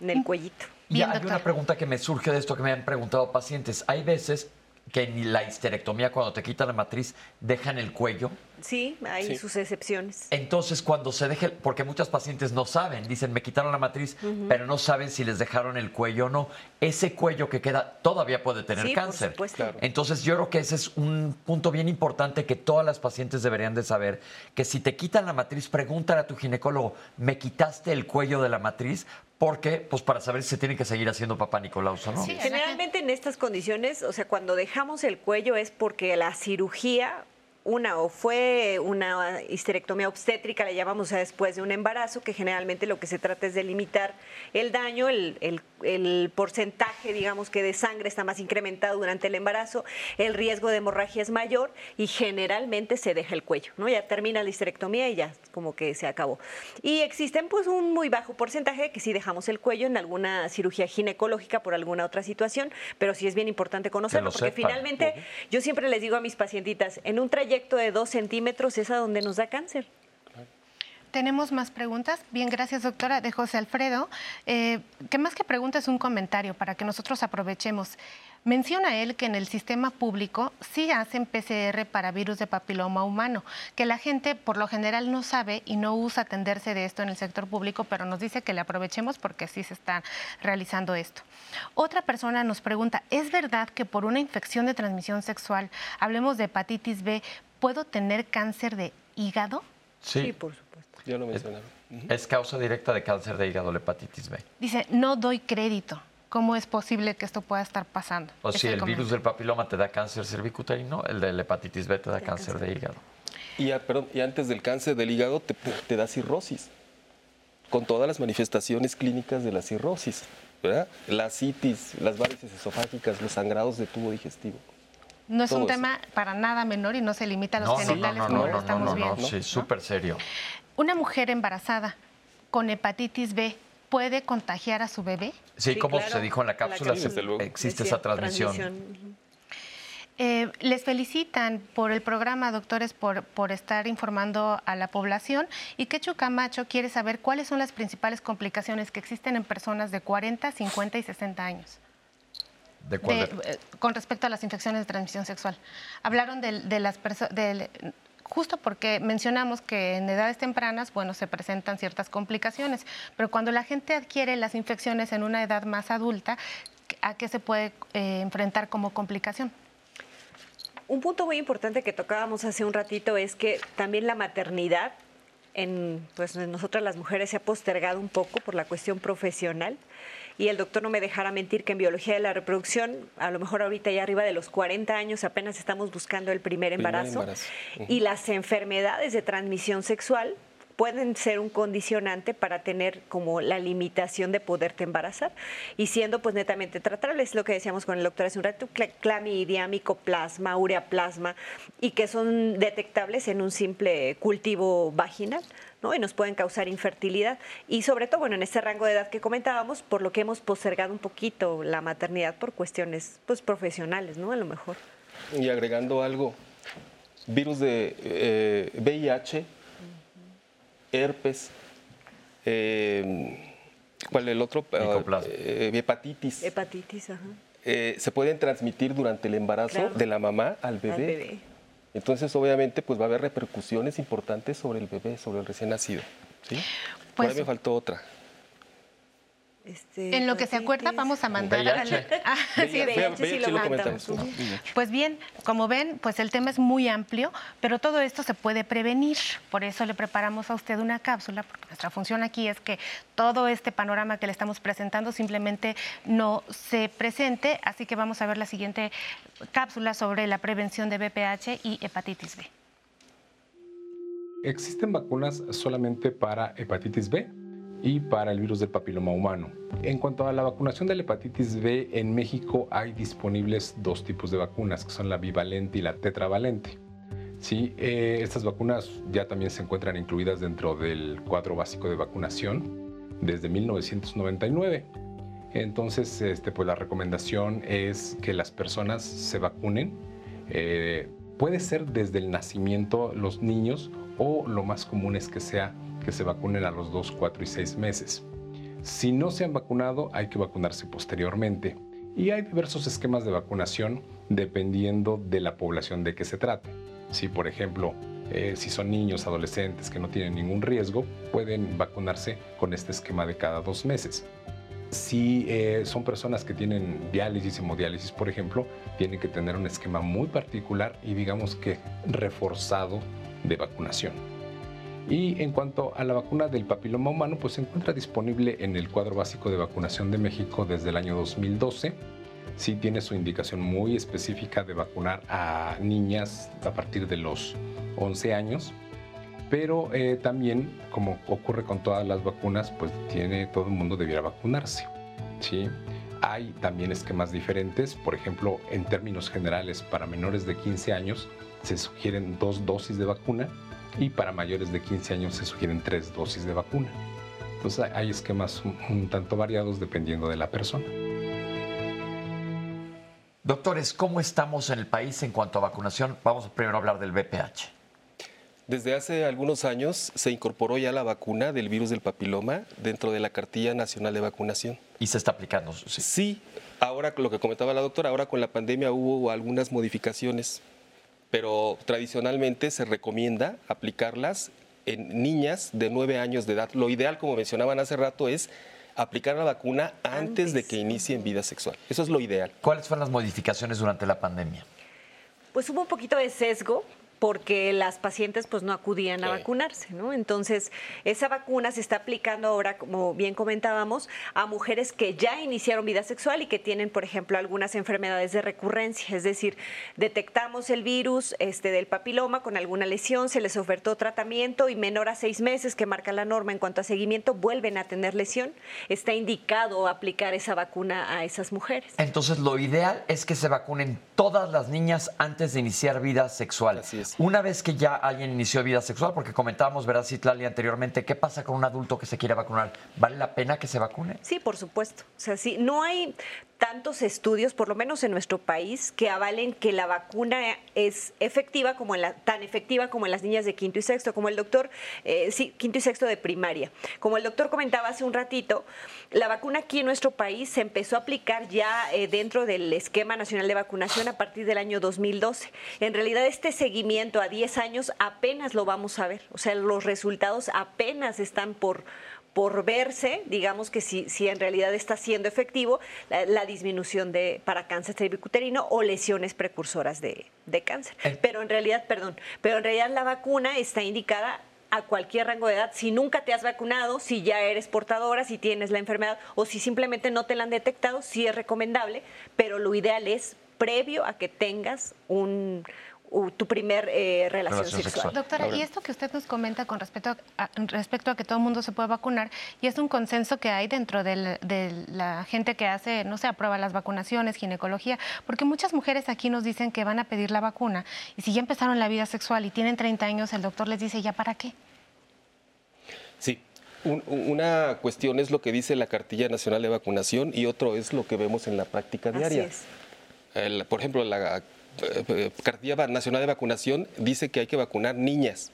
en el cuellito. Y Bien, hay doctor. una pregunta que me surge de esto que me han preguntado pacientes. Hay veces que ni la histerectomía, cuando te quitan la matriz, dejan el cuello. Sí, hay Sí. sus excepciones. Entonces, cuando se deje, porque muchas pacientes no saben, dicen, me quitaron la matriz, pero no saben si les dejaron el cuello o no. Ese cuello que queda todavía puede tener Sí, por cáncer. supuesto. Claro. Entonces, yo creo que ese es un punto bien importante que todas las pacientes deberían de saber, que si te quitan la matriz, pregúntale a tu ginecólogo, ¿me quitaste el cuello de la matriz? Porque, pues para saber si se tiene que seguir haciendo papá Nicolau o no. Sí. Generalmente en estas condiciones, o sea, cuando dejamos el cuello es porque la cirugía, una o fue una histerectomía obstétrica, le llamamos, o sea, después de un embarazo, que generalmente lo que se trata es de limitar el daño, el, el- el porcentaje, digamos, que de sangre está más incrementado durante el embarazo, el riesgo de hemorragia es mayor y generalmente se deja el cuello, ¿no? Ya termina la histerectomía y ya como que se acabó. Y existen pues un muy bajo porcentaje que sí dejamos el cuello en alguna cirugía ginecológica por alguna otra situación, pero sí es bien importante conocerlo, lo porque finalmente yo siempre les digo a mis pacientitas, en un trayecto de dos centímetros es a donde nos da cáncer. Tenemos más preguntas. Bien, gracias doctora de José Alfredo. Eh, que más que pregunta es un comentario para que nosotros aprovechemos. Menciona él que en el sistema público sí hacen PCR para virus de papiloma humano, que la gente por lo general no sabe y no usa atenderse de esto en el sector público, pero nos dice que le aprovechemos porque sí se está realizando esto. Otra persona nos pregunta, ¿es verdad que por una infección de transmisión sexual, hablemos de hepatitis B, puedo tener cáncer de hígado? Sí, por supuesto. Ya lo mencionaron. es causa directa de cáncer de hígado, la hepatitis B. Dice, no doy crédito. ¿Cómo es posible que esto pueda estar pasando? O si el virus del papiloma te da cáncer cervicuterino, el de la hepatitis B te da cáncer cáncer. de hígado. Y, a- perdón, y antes del cáncer del hígado te, te da cirrosis, con todas las manifestaciones clínicas de la cirrosis, ¿verdad? La citis, las varices esofágicas, los sangrados de tubo digestivo. No es un eso. tema para nada menor y no se limita a los No, no, no, genitales no, como no, lo no, estamos no, no, viendo. sí, súper serio. Una mujer embarazada con hepatitis B puede contagiar a su bebé. Sí, Sí, como claro, se dijo en la la cápsula, existe Decía, esa transmisión. Eh, les felicitan por el programa, doctores, por, por estar informando a la población. Y Quechu Camacho quiere saber cuáles son las principales complicaciones que existen en personas de 40, 50 y 60 años. ¿De cuál? de- de- eh, con respecto a las infecciones de transmisión sexual. Hablaron del- de, las personas, justo porque mencionamos que en edades tempranas, bueno, se presentan ciertas complicaciones, pero cuando la gente adquiere las infecciones en una edad más adulta, ¿a qué se puede eh, enfrentar como complicación? Un punto muy importante que tocábamos hace un ratito es que también la maternidad en pues nosotras las mujeres se ha postergado un poco por la cuestión profesional y el doctor no me dejara mentir que en biología de la reproducción, a lo mejor ahorita ya arriba de los 40 años apenas estamos buscando el primer embarazo, embarazo. y las enfermedades de transmisión sexual pueden ser un condicionante para tener como la limitación de poderte embarazar y siendo pues netamente tratables, lo que decíamos con el doctor hace un rato, cl- clamidia, micoplasma, ureaplasma y que son detectables en un simple cultivo vaginal. ¿No? y nos pueden causar infertilidad y sobre todo bueno en este rango de edad que comentábamos por lo que hemos postergado un poquito la maternidad por cuestiones pues profesionales no a lo mejor Y agregando algo, virus de eh, VIH, herpes, eh, ¿cuál es el otro? Micoplasma. Eh, hepatitis. hepatitis ajá, Eh, se pueden transmitir durante el embarazo Claro. de la mamá al bebé. al bebé. Entonces, obviamente, pues va a haber repercusiones importantes sobre el bebé, sobre el recién nacido. ¿sí? Por Pues- ahí me faltó otra. Este, En lo que se acuerda, vamos a mandar a VIH. Ah, sí, VIH sí VIH lo lo mandamos. comentamos. Pues bien, como ven, pues el tema es muy amplio, pero todo esto se puede prevenir. Por eso le preparamos a usted una cápsula, porque nuestra función aquí es que todo este panorama que le estamos presentando simplemente no se presente. Así que vamos a ver la siguiente cápsula sobre la prevención de BPH y hepatitis B. Existen vacunas solamente para hepatitis B y para el virus del papiloma humano. En cuanto a la vacunación de la hepatitis B, en México hay disponibles dos tipos de vacunas, que son la bivalente y la tetravalente. Sí, eh, estas vacunas ya también se encuentran incluidas dentro del cuadro básico de vacunación desde 1999. Entonces, este, pues la recomendación es que las personas se vacunen. Eh, puede ser desde el nacimiento los niños o lo más común es que sea que se vacunen a los 2, 4 y 6 meses. Si no se han vacunado, hay que vacunarse posteriormente. Y hay diversos esquemas de vacunación dependiendo de la población de que se trate. Si, por ejemplo, eh, si son niños, adolescentes que no tienen ningún riesgo, pueden vacunarse con este esquema de cada dos meses. Si eh, son personas que tienen diálisis, hemodiálisis, por ejemplo, tienen que tener un esquema muy particular y digamos que reforzado de vacunación. Y en cuanto a la vacuna del papiloma humano, pues se encuentra disponible en el cuadro básico de vacunación de México desde el año 2012. Sí tiene su indicación muy específica de vacunar a niñas a partir de los 11 años, pero eh, también, como ocurre con todas las vacunas, pues tiene todo el mundo debiera vacunarse. ¿sí? Hay también esquemas diferentes, por ejemplo, en términos generales, para menores de 15 años se sugieren dos dosis de vacuna y para mayores de 15 años se sugieren tres dosis de vacuna. Entonces hay- esquemas un, un tanto variados dependiendo de la persona. Doctores, ¿cómo estamos en el país en cuanto a vacunación? Vamos primero a hablar del VPH. Desde hace algunos años se incorporó ya la vacuna del virus del papiloma dentro de la cartilla nacional de vacunación. Y se está aplicando. sí. Sí, ahora lo que comentaba la doctora, ahora con la pandemia hubo algunas modificaciones, pero tradicionalmente se recomienda aplicarlas en niñas de 9 años de edad. Lo ideal, como mencionaban hace rato, es aplicar la vacuna antes, de Antes. que inicien vida sexual. Eso es lo ideal. ¿Cuáles fueron las modificaciones durante la pandemia? Pues hubo un poquito de sesgo porque las pacientes pues no acudían a Sí. vacunarse, ¿no? Entonces, esa vacuna se está aplicando ahora, como bien comentábamos, a mujeres que ya iniciaron vida sexual y que tienen, por ejemplo, algunas enfermedades de recurrencia, es decir, detectamos el virus este, del papiloma con alguna lesión, se les ofertó tratamiento y menor a seis meses, que marca la norma en cuanto a seguimiento, vuelven a tener lesión, está indicado aplicar esa vacuna a esas mujeres. Entonces, lo ideal es que se vacunen todas las niñas antes de iniciar vida sexual. Así es. Una vez que ya alguien inició vida sexual, porque comentábamos, ¿verdad, Citlali, anteriormente, qué pasa con un adulto que se quiere vacunar? ¿Vale la pena que se vacune? Sí, por supuesto. O sea, sí, no hay tantos estudios, por lo menos en nuestro país, que avalen que la vacuna es efectiva como en la, tan efectiva como en las niñas de quinto y sexto, como el doctor, eh, sí, quinto y sexto de primaria. Como el doctor comentaba hace un ratito, la vacuna aquí en nuestro país se empezó a aplicar ya eh, dentro del esquema nacional de vacunación a partir del año 2012. En realidad este seguimiento a 10 años apenas lo vamos a ver, o sea, los resultados apenas están por por verse, digamos que si, si en realidad está siendo efectivo la, la disminución de para cáncer cervicuterino o lesiones precursoras de, de cáncer. El- Pero en realidad, perdón, pero en realidad la vacuna está indicada a cualquier rango de edad, si nunca te has vacunado, si ya eres portadora, si tienes la enfermedad o si simplemente no te la han detectado, sí es recomendable, pero lo ideal es previo a que tengas un, tu primer eh, relación, sexual. Doctora, y esto que usted nos comenta con respecto a, respecto a que todo el mundo se puede vacunar, y es un consenso que hay dentro de la gente que hace, no sé, aprueba las vacunaciones, ginecología, porque muchas mujeres aquí nos dicen que van a pedir la vacuna, y si ya empezaron la vida sexual y tienen 30 años, el doctor les dice, ¿ya para qué? Sí, una cuestión es lo que dice la Cartilla Nacional de Vacunación y otro es lo que vemos en la práctica diaria. por ejemplo, la Cartilla Nacional de Vacunación dice que hay que vacunar niñas.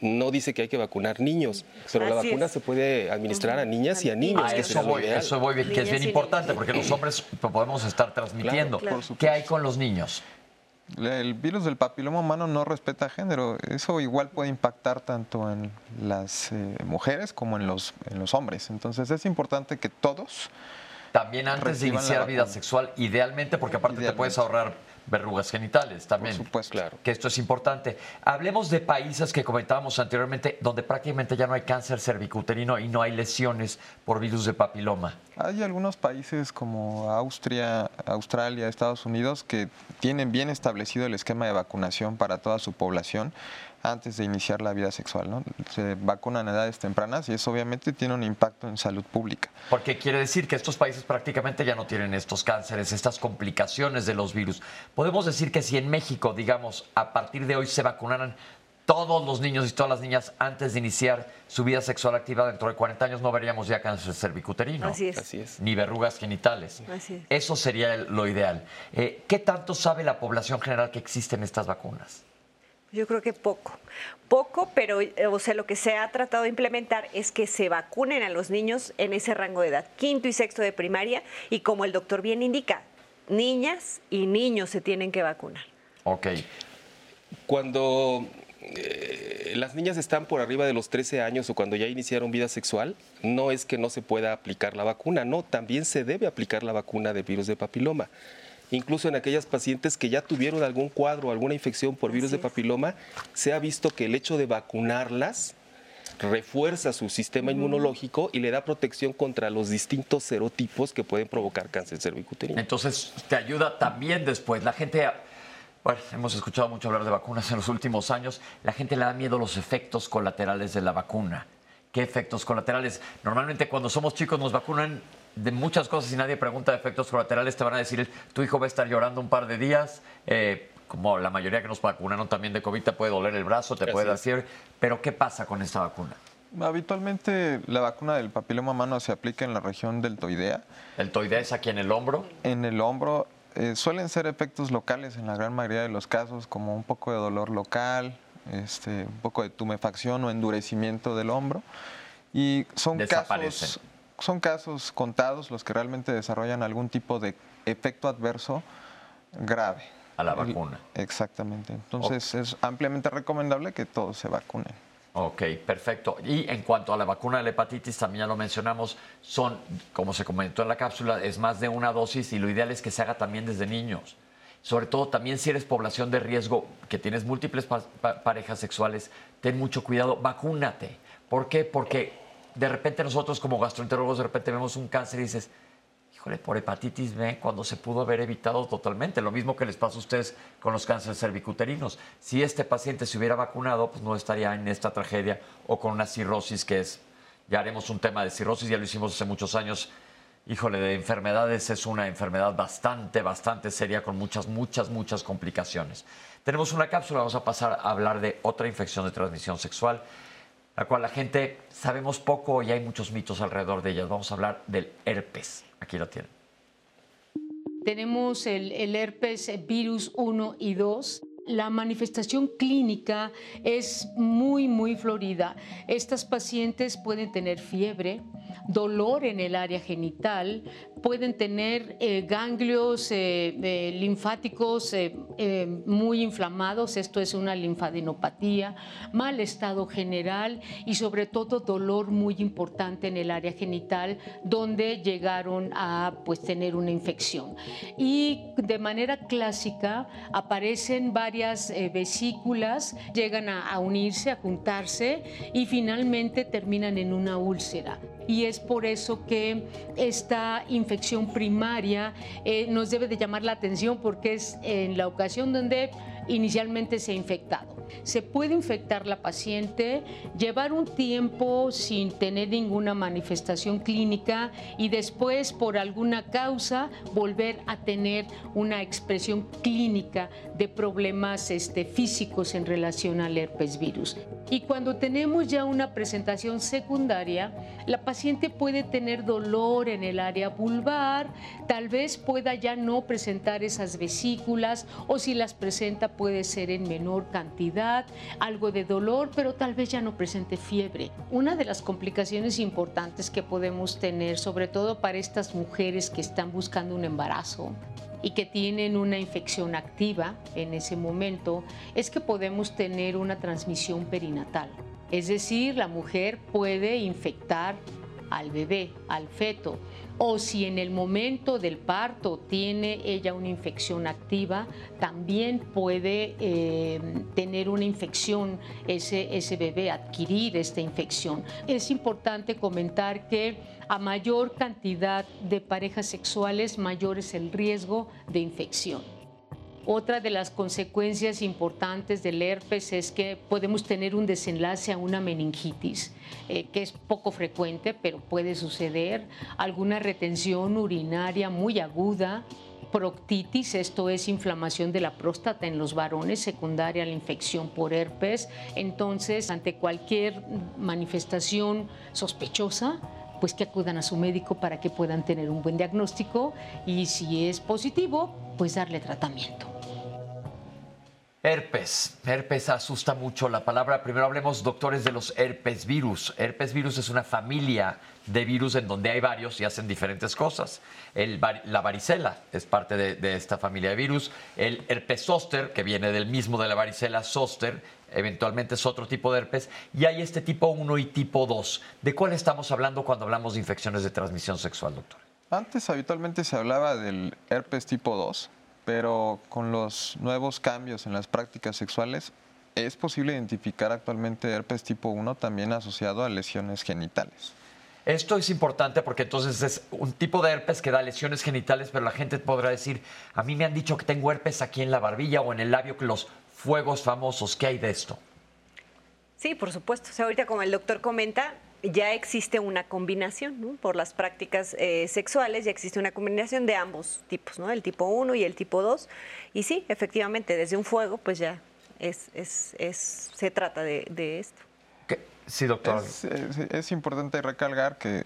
No dice que hay que vacunar niños, pero la vacuna se puede administrar a niñas y a niños. Ah, eso, voy, eso voy, que es bien importante, porque los hombres podemos estar transmitiendo. ¿Qué hay con los niños? El virus del papiloma humano no respeta género. Eso igual puede impactar tanto en las eh, mujeres como en los, en los hombres. Entonces es importante que todos... También antes de iniciar vida sexual, idealmente, porque aparte te puedes ahorrar verrugas genitales también. Por supuesto, claro. Que esto es importante. Hablemos de países que comentábamos anteriormente, donde prácticamente ya no hay cáncer cervicuterino y no hay lesiones por virus de papiloma. Hay algunos países como Austria, Australia, Estados Unidos que tienen bien establecido el esquema de vacunación para toda su población antes de iniciar la vida sexual. ¿no? Se vacunan a edades tempranas y eso obviamente tiene un impacto en salud pública. Porque quiere decir que estos países prácticamente ya no tienen estos cánceres, estas complicaciones de los virus. Podemos decir que si en México, digamos, a partir de hoy se vacunaran todos los niños y todas las niñas antes de iniciar su vida sexual activa dentro de 40 años no veríamos ya cáncer cervicuterino. Así es. Ni verrugas genitales. Eso sería lo ideal. Eh, ¿Qué tanto sabe la población general que existen estas vacunas? Yo creo que poco. Poco, pero eh, o sea, lo que se ha tratado de implementar es que se vacunen a los niños en ese rango de edad, quinto y sexto de primaria, y como el doctor bien indica, niñas y niños se tienen que vacunar. Ok. Cuando eh, las niñas están por arriba de los 13 años o cuando ya iniciaron vida sexual, no es que no se pueda aplicar la vacuna, no, también se debe aplicar la vacuna de virus de papiloma incluso en aquellas pacientes que ya tuvieron algún cuadro, alguna infección por virus de papiloma, se ha visto que el hecho de vacunarlas refuerza su sistema inmunológico y le da protección contra los distintos serotipos que pueden provocar cáncer cervicuterino. Entonces, te ayuda también después. La gente, bueno, hemos escuchado mucho hablar de vacunas en los últimos años. La gente le da miedo los efectos colaterales de la vacuna. ¿Qué efectos colaterales? Normalmente cuando somos chicos nos vacunan de muchas cosas y nadie pregunta de efectos colaterales, te van a decir, tu hijo va a estar llorando un par de días, eh, como la mayoría que nos vacunaron también de COVID, te puede doler el brazo, te puede dar fiebre, pero ¿qué pasa con esta vacuna? Habitualmente la vacuna del papiloma humano se aplica en la región deltoidea. ¿El toidea es aquí en el hombro? En el hombro. Eh, suelen ser efectos locales en la gran mayoría de los casos, como un poco de dolor local, este, un poco de tumefacción o endurecimiento del hombro. Y son casos son casos contados los que realmente desarrollan algún tipo de efecto adverso grave. A la vacuna. Exactamente. Entonces es ampliamente recomendable que todos se vacunen. Ok, perfecto. Y en cuanto a la vacuna de la hepatitis, también ya lo mencionamos, son, como se comentó en la cápsula, es más de una dosis y lo ideal es que se haga también desde niños. Sobre todo también si eres población de riesgo, que tienes múltiples parejas sexuales, ten mucho cuidado, vacúnate. ¿Por qué? Porque de repente nosotros como gastroenterólogos de repente vemos un cáncer y dices, híjole, por hepatitis B, cuando se pudo haber evitado totalmente. Lo mismo que les pasa a ustedes con los cánceres cervicuterinos. Si este paciente se hubiera vacunado, pues no estaría en esta tragedia o con una cirrosis que es, ya haremos un tema de cirrosis, ya lo hicimos hace muchos años. Híjole, de enfermedades es una enfermedad bastante, bastante seria con muchas, muchas, muchas complicaciones. Tenemos una cápsula, vamos a pasar a hablar de otra infección de transmisión sexual la cual la gente sabemos poco y hay muchos mitos alrededor de ellas. Vamos a hablar del herpes. Aquí lo tienen. Tenemos el, el herpes virus 1 y 2 la manifestación clínica es muy, muy florida. Estas pacientes pueden tener fiebre, dolor en el área genital, pueden tener eh, ganglios eh, eh, linfáticos muy inflamados, esto es una linfadenopatía, mal estado general y sobre todo dolor muy importante en el área genital donde llegaron a pues, tener una infección. Y de manera clásica aparecen varias vesículas, llegan a unirse, a juntarse y finalmente terminan en una úlcera y es por eso que esta infección primaria eh, nos debe de llamar la atención porque es en la ocasión donde inicialmente se ha infectado. Se puede infectar la paciente, llevar un tiempo sin tener ninguna manifestación clínica y después por alguna causa volver a tener una expresión clínica de problemas este, físicos en relación al herpes virus. Y cuando tenemos ya una presentación secundaria, la paciente puede tener dolor en el área vulvar, tal vez pueda ya no presentar esas vesículas o si las presenta puede ser en menor cantidad, algo de dolor, pero tal vez ya no presente fiebre. Una de las complicaciones importantes que podemos tener, sobre todo para estas mujeres que están buscando un embarazo, y que tienen una infección activa en ese momento, es que podemos tener una transmisión perinatal. Es decir, la mujer puede infectar al bebé, al feto, o si en el momento del parto tiene ella una infección activa, también puede eh, tener una infección ese, ese bebé, adquirir esta infección. Es importante comentar que a mayor cantidad de parejas sexuales, mayor es el riesgo de infección. Otra de las consecuencias importantes del herpes es que podemos tener un desenlace a una meningitis, eh, que es poco frecuente, pero puede suceder, alguna retención urinaria muy aguda, proctitis, esto es inflamación de la próstata en los varones, secundaria a la infección por herpes. Entonces, ante cualquier manifestación sospechosa, pues que acudan a su médico para que puedan tener un buen diagnóstico y si es positivo, pues darle tratamiento. Herpes. Herpes asusta mucho la palabra. Primero hablemos, doctores, de los herpes virus. Herpes virus es una familia de virus en donde hay varios y hacen diferentes cosas. la varicela es parte de, esta familia de virus. El herpes zóster, que viene del mismo de la varicela zóster, eventualmente es otro tipo de herpes. Y hay este tipo 1 y tipo 2. ¿De cuál estamos hablando cuando hablamos de infecciones de transmisión sexual, doctor? Antes habitualmente se hablaba del herpes tipo 2 pero con los nuevos cambios en las prácticas sexuales, es posible identificar actualmente herpes tipo 1 también asociado a lesiones genitales. Esto es importante porque entonces es un tipo de herpes que da lesiones genitales, pero la gente podrá decir, a mí me han dicho que tengo herpes aquí en la barbilla o en el labio, que los fuegos famosos, ¿qué hay de esto? Sí, por supuesto. O sea, ahorita como el doctor comenta, ya existe una combinación, por las prácticas eh, sexuales, ya existe una combinación de ambos tipos, ¿no? el tipo 1 y el tipo 2. Y sí, efectivamente, desde un fuego, pues ya es, es, es se trata de, esto. Sí, doctor. Es, importante recalcar que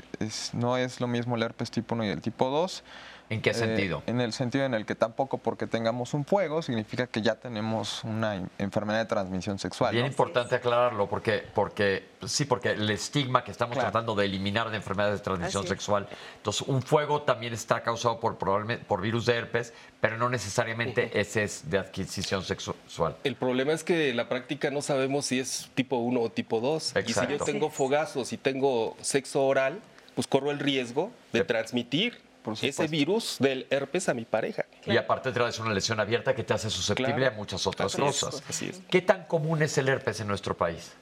no es lo mismo el herpes tipo 1 y el tipo 2 ¿En qué eh, sentido? en el sentido en el que tampoco porque tengamos un fuego significa que ya tenemos una enfermedad de transmisión sexual. Bien importante aclararlo porque, porque sí, porque el estigma que estamos tratando de eliminar de enfermedades de transmisión sexual. Entonces, un fuego también está causado por probablemente por virus de herpes, pero no necesariamente ese es de adquisición sexual. El problema es que en la práctica no sabemos si es tipo 1 o tipo 2. Y si yo tengo fogazos y tengo sexo oral, pues corro el riesgo de transmitir ese virus del herpes a mi pareja. Y aparte traes una lesión abierta que te hace susceptible a muchas otras cosas. ¿Qué tan común es el herpes en nuestro país?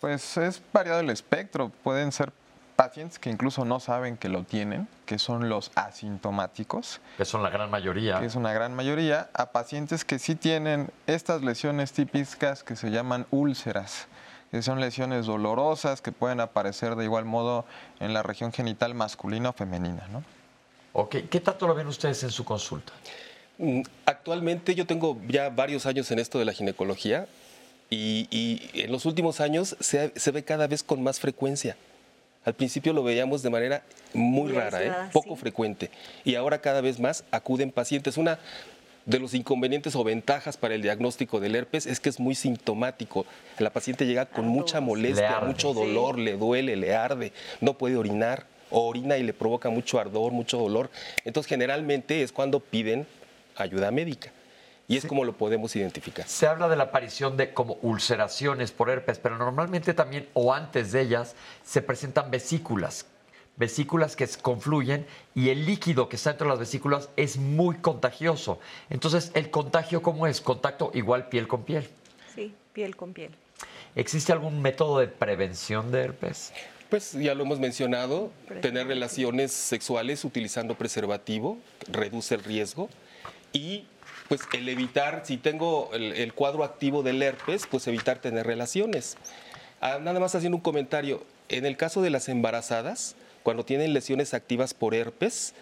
Pues es variado el espectro. Pueden ser pacientes que incluso no saben que lo tienen, que son los asintomáticos. Que son la gran mayoría. Que es una gran mayoría. A pacientes que sí tienen estas lesiones típicas que se llaman úlceras son lesiones dolorosas que pueden aparecer de igual modo en la región genital masculina o femenina. ¿no? Ok, ¿qué tanto lo ven ustedes en su consulta? Mm, actualmente yo tengo ya varios años en esto de la ginecología y, en los últimos años se, ve cada vez con más frecuencia. Al principio lo veíamos de manera muy rara, ¿eh? poco frecuente. Y ahora cada vez más acuden pacientes. Una de los inconvenientes o ventajas para el diagnóstico del herpes es que es muy sintomático. La paciente llega con mucha molestia, mucho dolor, le duele, le arde, no puede orinar. o orina y le provoca mucho ardor, mucho dolor. Entonces, generalmente es cuando piden ayuda médica. Y es como lo podemos identificar. Se habla de la aparición de como ulceraciones por herpes, pero normalmente también, o antes de ellas, se presentan vesículas. Vesículas que confluyen y el líquido que está dentro de las vesículas es muy contagioso. Entonces, ¿el contagio cómo es? Contacto igual piel con piel. Sí, piel con piel. ¿Existe algún método de prevención de herpes? Pues ya lo hemos mencionado, tener relaciones sexuales utilizando preservativo reduce el riesgo y pues el evitar, si tengo el, cuadro activo del herpes, pues evitar tener relaciones. Ah, nada más haciendo un comentario, en el caso de las embarazadas, cuando tienen lesiones activas por herpes,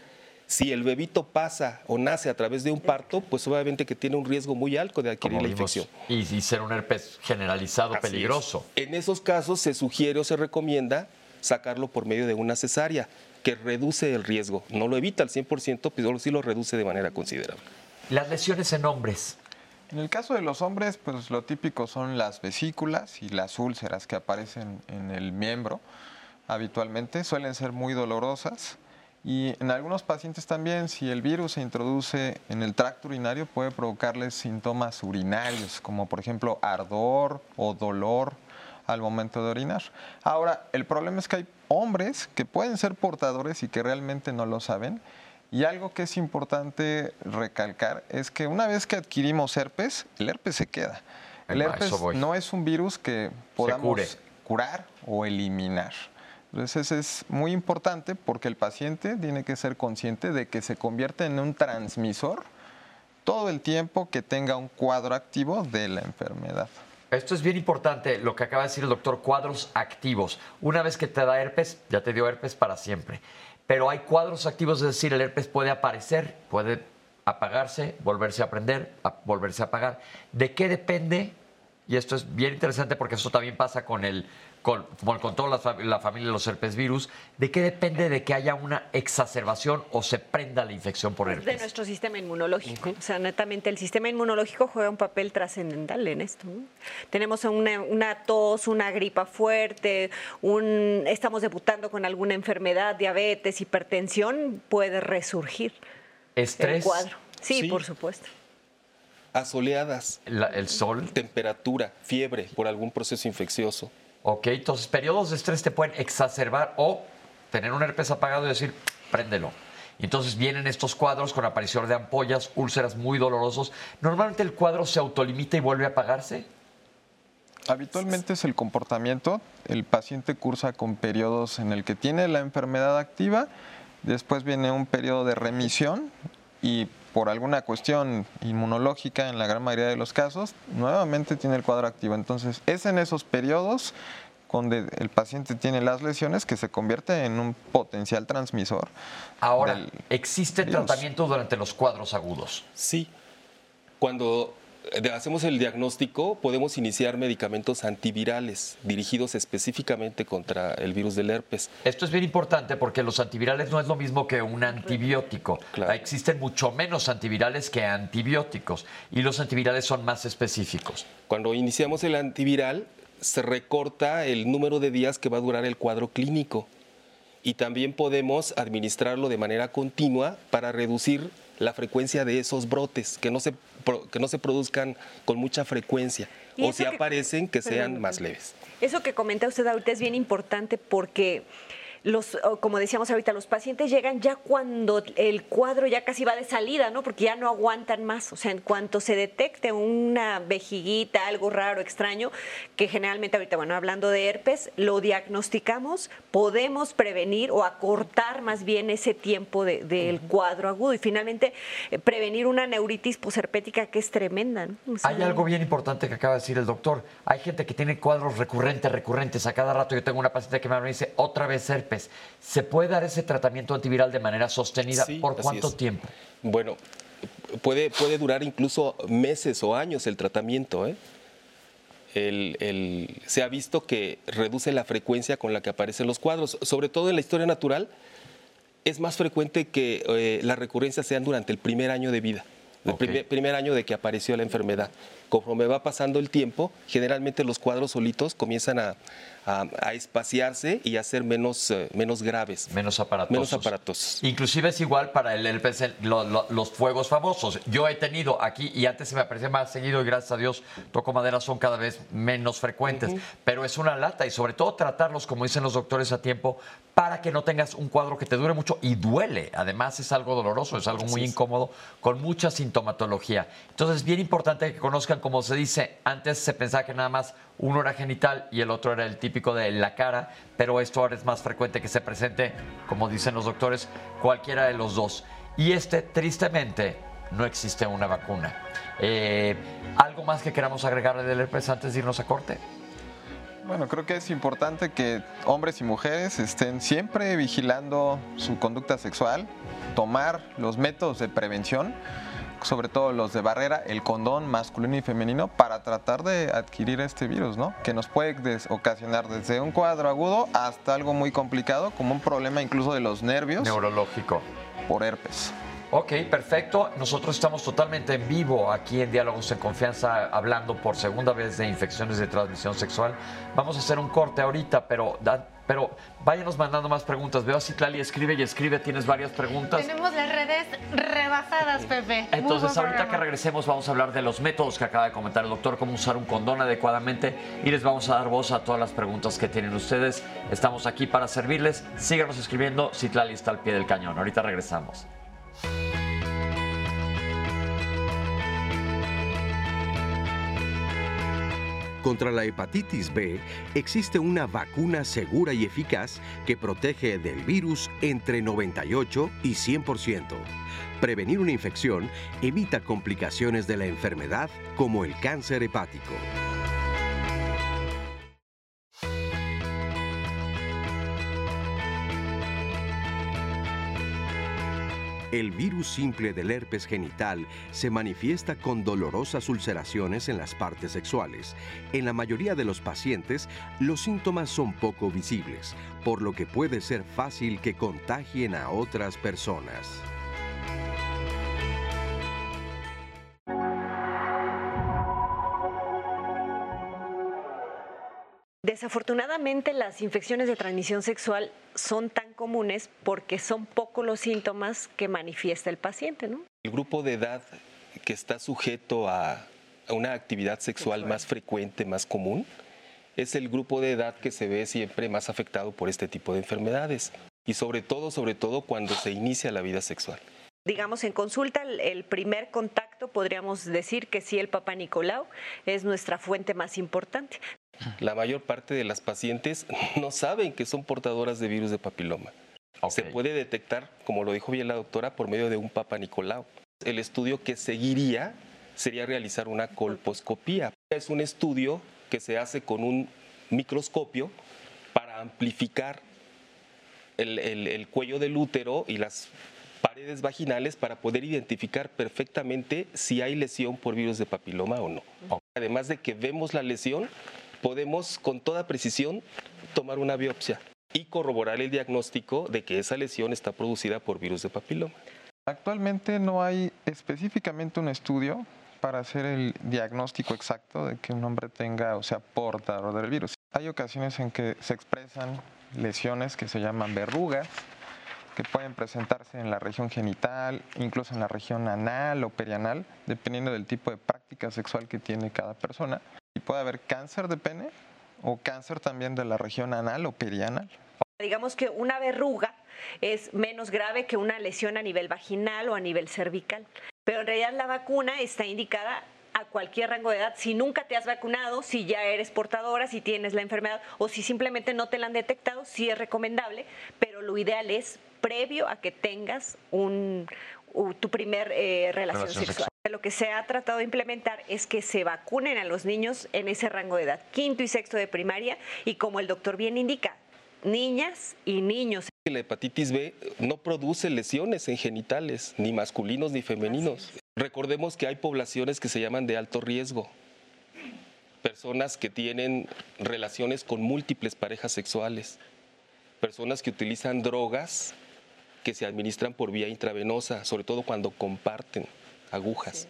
si el bebito pasa o nace a través de un parto, pues obviamente que tiene un riesgo muy alto de adquirir la infección. Y, ser un herpes generalizado peligroso. En esos casos se sugiere o se recomienda sacarlo por medio de una cesárea, que reduce el riesgo. No lo evita al 100%, pero sí lo reduce de manera considerable. Las lesiones en hombres. En el caso de los hombres, pues lo típico son las vesículas y las úlceras que aparecen en el miembro habitualmente. Suelen ser muy dolorosas. Y en algunos pacientes también, si el virus se introduce en el tracto urinario, puede provocarles síntomas urinarios, como por ejemplo ardor o dolor al momento de orinar. Ahora, el problema es que hay hombres que pueden ser portadores y que realmente no lo saben. Y algo que es importante recalcar es que una vez que adquirimos herpes, el herpes se queda. El herpes no es un virus que podamos curar o eliminar. Entonces es muy importante porque el paciente tiene que ser consciente de que se convierte en un transmisor todo el tiempo que tenga un cuadro activo de la enfermedad. Esto es bien importante, lo que acaba de decir el doctor, cuadros activos. Una vez que te da herpes, ya te dio herpes para siempre. Pero hay cuadros activos, es decir, el herpes puede aparecer, puede apagarse, volverse a prender, volverse a apagar. ¿De qué depende? Y esto es bien interesante porque eso también pasa con el con, con toda la, familia de los herpes virus, ¿de qué depende de que haya una exacerbación o se prenda la infección por herpes? De nuestro sistema inmunológico. O sea, netamente el sistema inmunológico juega un papel trascendental en esto. Tenemos una, tos, una gripa fuerte, un, estamos debutando con alguna enfermedad, diabetes, hipertensión, puede resurgir. ¿Estrés? El cuadro. Sí, por supuesto asoleadas. el sol. Temperatura, fiebre por algún proceso infeccioso. Ok, entonces periodos de estrés te pueden exacerbar o tener un herpes apagado y decir, préndelo. Entonces vienen estos cuadros con aparición de ampollas, úlceras muy dolorosos. Normalmente el cuadro se autolimita y vuelve a apagarse. Habitualmente es el comportamiento. El paciente cursa con periodos en el que tiene la enfermedad activa, después viene un periodo de remisión y por alguna cuestión inmunológica en la gran mayoría de los casos, nuevamente tiene el cuadro activo. Entonces, es en esos periodos donde el paciente tiene las lesiones que se convierte en un potencial transmisor. Ahora, ¿existe tratamiento durante los cuadros agudos? Sí. Cuando hacemos el diagnóstico, podemos iniciar medicamentos antivirales dirigidos específicamente contra el virus del herpes. Esto es bien importante porque los antivirales no es lo mismo que un antibiótico. Existen mucho menos antivirales que antibióticos y los antivirales son más específicos. Cuando iniciamos el antiviral, se recorta el número de días que va a durar el cuadro clínico y también podemos administrarlo de manera continua para reducir la frecuencia de esos brotes, que no se, que no se produzcan con mucha frecuencia, o si aparecen, que sean más leves. Eso que comenta usted ahorita es bien importante porque los, como decíamos ahorita, los pacientes llegan ya cuando el cuadro ya casi va de salida, ¿no? Porque ya no aguantan más. O sea, en cuanto se detecte una vejiguita, algo raro, extraño, que generalmente ahorita, bueno, hablando de herpes, lo diagnosticamos, podemos prevenir o acortar más bien ese tiempo del cuadro agudo y finalmente eh, prevenir una neuritis posherpética que es tremenda. Hay algo bien importante que acaba de decir el doctor. Hay gente que tiene cuadros recurrentes, recurrentes. A cada rato yo tengo una paciente que me dice otra vez herpes ¿Se puede dar ese tratamiento antiviral de manera sostenida? ¿Por cuánto tiempo? Bueno, puede, puede durar incluso meses o años el tratamiento. ¿eh? se ha visto que reduce la frecuencia con la que aparecen los cuadros, sobre todo en la historia natural. Es más frecuente que eh, las recurrencias sean durante el primer año de vida, el primer, año de que apareció la enfermedad. Conforme va pasando el tiempo, generalmente los cuadros solitos comienzan a, espaciarse y a ser menos, eh, menos graves. Menos aparatosos. Menos aparatos. Inclusive es igual para el herpes, los fuegos famosos. Yo he tenido aquí, y antes se me aparecía más seguido, y gracias a Dios, toco madera, son cada vez menos frecuentes. Pero es una lata y sobre todo tratarlos, como dicen los doctores, a tiempo para que no tengas un cuadro que te dure mucho y duele. Además es algo doloroso, es algo muy incómodo, con mucha sintomatología. Entonces es bien importante que conozcan, como se dice, antes se pensaba que nada más uno era genital y el otro era el típico de la cara, pero esto ahora es más frecuente que se presente, como dicen los doctores, cualquiera de los dos. Y este, tristemente, no existe una vacuna. Eh, ¿Algo más que queramos agregarle del herpes antes de irnos a corte? Bueno, creo que es importante que hombres y mujeres estén siempre vigilando su conducta sexual, tomar los métodos de prevención, sobre todo los de barrera, el condón masculino y femenino, para tratar de adquirir este virus, ¿no? Que nos puede ocasionar desde un cuadro agudo hasta algo muy complicado, como un problema incluso de los nervios. Neurológico. Por herpes. Ok, perfecto. Nosotros estamos totalmente en vivo aquí en Diálogos en Confianza hablando por segunda vez de infecciones de transmisión sexual. Vamos a hacer un corte ahorita, pero, pero váyanos mandando más preguntas. Veo a Citlali, escribe y escribe, tienes varias preguntas. Tenemos las redes rebasadas, Pepe. Entonces, ahorita que regresemos vamos a hablar de los métodos que acaba de comentar el doctor, cómo usar un condón adecuadamente y les vamos a dar voz a todas las preguntas que tienen ustedes. Estamos aquí para servirles. Síganos escribiendo. Citlali está al pie del cañón. Ahorita regresamos. Contra la hepatitis B existe una vacuna segura y eficaz que protege del virus entre 98 y 100%. Prevenir una infección evita complicaciones de la enfermedad como el cáncer hepático. El virus simple del herpes genital se manifiesta con dolorosas ulceraciones en las partes sexuales. En la mayoría de los pacientes, los síntomas son poco visibles, por lo que puede ser fácil que contagien a otras personas. Desafortunadamente las infecciones de transmisión sexual son tan comunes porque son pocos los síntomas que manifiesta el paciente, ¿no? El grupo de edad que está sujeto a, una actividad sexual, más frecuente, más común, es el grupo de edad que se ve siempre más afectado por este tipo de enfermedades y sobre todo, sobre todo cuando se inicia la vida sexual. Digamos, en consulta, el primer contacto podríamos decir que sí, el Papa Nicolau es nuestra fuente más importante. La mayor parte de las pacientes no saben que son portadoras de virus de papiloma. Se puede detectar, como lo dijo bien la doctora, por medio de un Papa Nicolau. El estudio que seguiría sería realizar una colposcopía. Es un estudio que se hace con un microscopio para amplificar el, el cuello del útero y las paredes vaginales para poder identificar perfectamente si hay lesión por virus de papiloma o no. Además de que vemos la lesión, podemos con toda precisión tomar una biopsia y corroborar el diagnóstico de que esa lesión está producida por virus de papiloma. Actualmente no hay específicamente un estudio para hacer el diagnóstico exacto de que un hombre tenga o sea portador del virus. Hay ocasiones en que se expresan lesiones que se llaman verrugas, que pueden presentarse en la región genital, incluso en la región anal o perianal, dependiendo del tipo de práctica sexual que tiene cada persona. Y puede haber cáncer de pene o cáncer también de la región anal o perianal. Digamos que una verruga es menos grave que una lesión a nivel vaginal o a nivel cervical. Pero en realidad la vacuna está indicada a cualquier rango de edad. Si nunca te has vacunado, si ya eres portadora, si tienes la enfermedad o si simplemente no te la han detectado, sí es recomendable, pero lo ideal es previo a que tengas un, tu primer eh, relación, sexual. Lo que se ha tratado de implementar es que se vacunen a los niños en ese rango de edad, quinto y sexto de primaria, y como el doctor bien indica, niñas y niños. La hepatitis B no produce lesiones en genitales, ni masculinos ni femeninos. Recordemos que hay poblaciones que se llaman de alto riesgo, personas que tienen relaciones con múltiples parejas sexuales, personas que utilizan drogas que se administran por vía intravenosa, sobre todo cuando comparten agujas.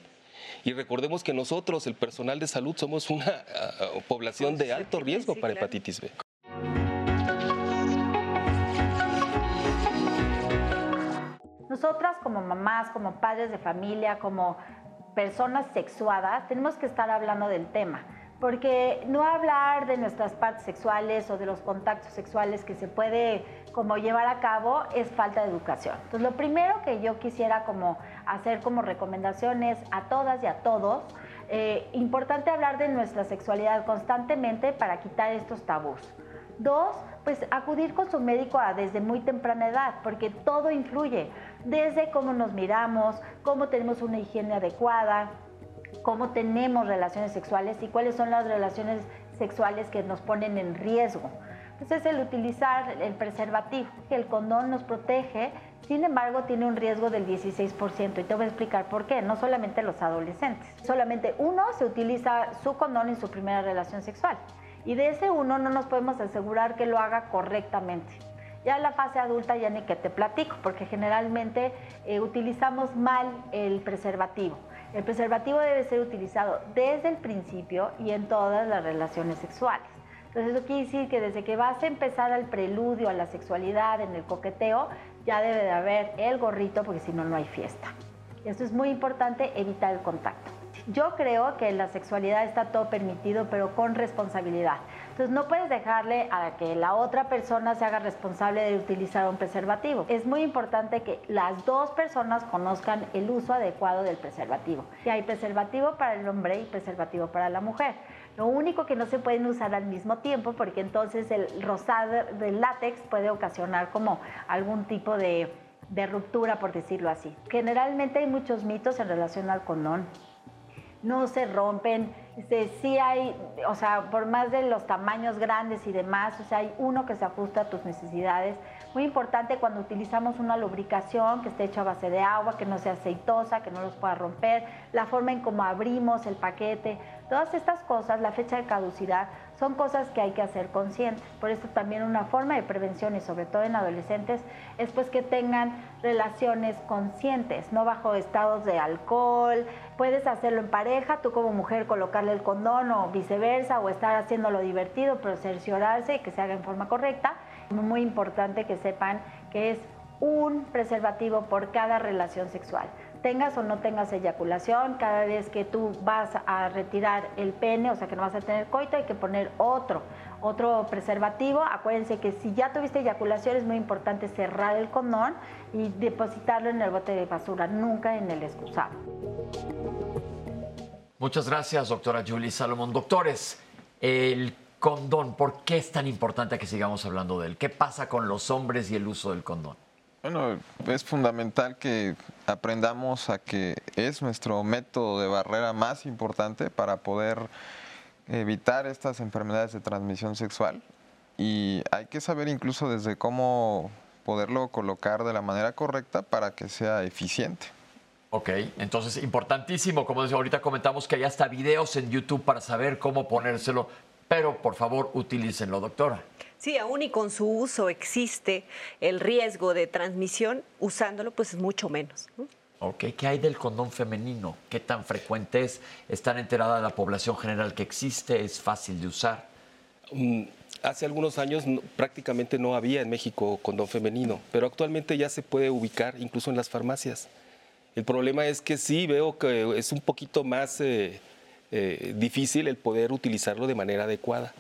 Y recordemos que nosotros, el personal de salud, somos una ah, población de alto riesgo para hepatitis B. Nosotras como mamás, como padres de familia, como personas sexuadas, tenemos que estar hablando del tema porque no hablar de nuestras partes sexuales o de los contactos sexuales que se puede como llevar a cabo es falta de educación. Entonces, lo primero que yo quisiera como hacer como recomendaciones a todas y a todos, eh, importante hablar de nuestra sexualidad constantemente para quitar estos tabús. Dos, pues acudir con su médico desde muy temprana edad, porque todo influye, desde cómo nos miramos, cómo tenemos una higiene adecuada, cómo tenemos relaciones sexuales y cuáles son las relaciones sexuales que nos ponen en riesgo. Entonces el utilizar el preservativo, que el condón nos protege, sin embargo tiene un riesgo del 16% y te voy a explicar por qué, no solamente los adolescentes. Solamente uno se utiliza su condón en su primera relación sexual y de ese uno no nos podemos asegurar que lo haga correctamente. Ya en la fase adulta ya ni que te platico, porque generalmente eh, utilizamos mal el preservativo. El preservativo debe ser utilizado desde el principio y en todas las relaciones sexuales. Entonces eso quiere decir que desde que vas a empezar al preludio a la sexualidad, en el coqueteo, ya debe de haber el gorrito porque si no, no hay fiesta. Esto es muy importante, evitar el contacto. Yo creo que la sexualidad está todo permitido, pero con responsabilidad. Entonces no puedes dejarle a que la otra persona se haga responsable de utilizar un preservativo. Es muy importante que las dos personas conozcan el uso adecuado del preservativo. Que hay preservativo para el hombre y preservativo para la mujer. Lo único que no se pueden usar al mismo tiempo porque entonces el rosado del látex puede ocasionar como algún tipo de, de ruptura, por decirlo así. Generalmente hay muchos mitos en relación al condón no se rompen. Este, sí hay, o sea, por más de los tamaños grandes y demás, o sea, hay uno que se ajusta a tus necesidades. Muy importante cuando utilizamos una lubricación que esté hecha a base de agua, que no sea aceitosa, que no los pueda romper, la forma en cómo abrimos el paquete, todas estas cosas, la fecha de caducidad, son cosas que hay que hacer conscientes. Por eso también una forma de prevención y sobre todo en adolescentes es pues que tengan relaciones conscientes, no bajo estados de alcohol. Puedes hacerlo en pareja, tú como mujer colocarle el condón o viceversa o estar haciéndolo divertido, pero cerciorarse y que se haga en forma correcta. Muy importante que sepan que es un preservativo por cada relación sexual tengas o no tengas eyaculación, cada vez que tú vas a retirar el pene, o sea que no vas a tener coito, hay que poner otro, otro preservativo. Acuérdense que si ya tuviste eyaculación es muy importante cerrar el condón y depositarlo en el bote de basura, nunca en el excusado. Muchas gracias, doctora Julie Salomón. Doctores, el condón, ¿por qué es tan importante que sigamos hablando de él? ¿Qué pasa con los hombres y el uso del condón? Bueno, es fundamental que aprendamos a que es nuestro método de barrera más importante para poder evitar estas enfermedades de transmisión sexual y hay que saber incluso desde cómo poderlo colocar de la manera correcta para que sea eficiente. Ok, entonces importantísimo, como ahorita comentamos que hay hasta videos en YouTube para saber cómo ponérselo, pero por favor utilícenlo, doctora. Sí, aún y con su uso existe el riesgo de transmisión, usándolo pues es mucho menos. Ok, ¿qué hay del condón femenino? ¿Qué tan frecuente es? ¿Están enterada de la población general que existe? ¿Es fácil de usar? Mm, hace algunos años prácticamente no había en México condón femenino, pero actualmente ya se puede ubicar incluso en las farmacias. El problema es que sí veo que es un poquito más eh, eh, difícil el poder utilizarlo de manera adecuada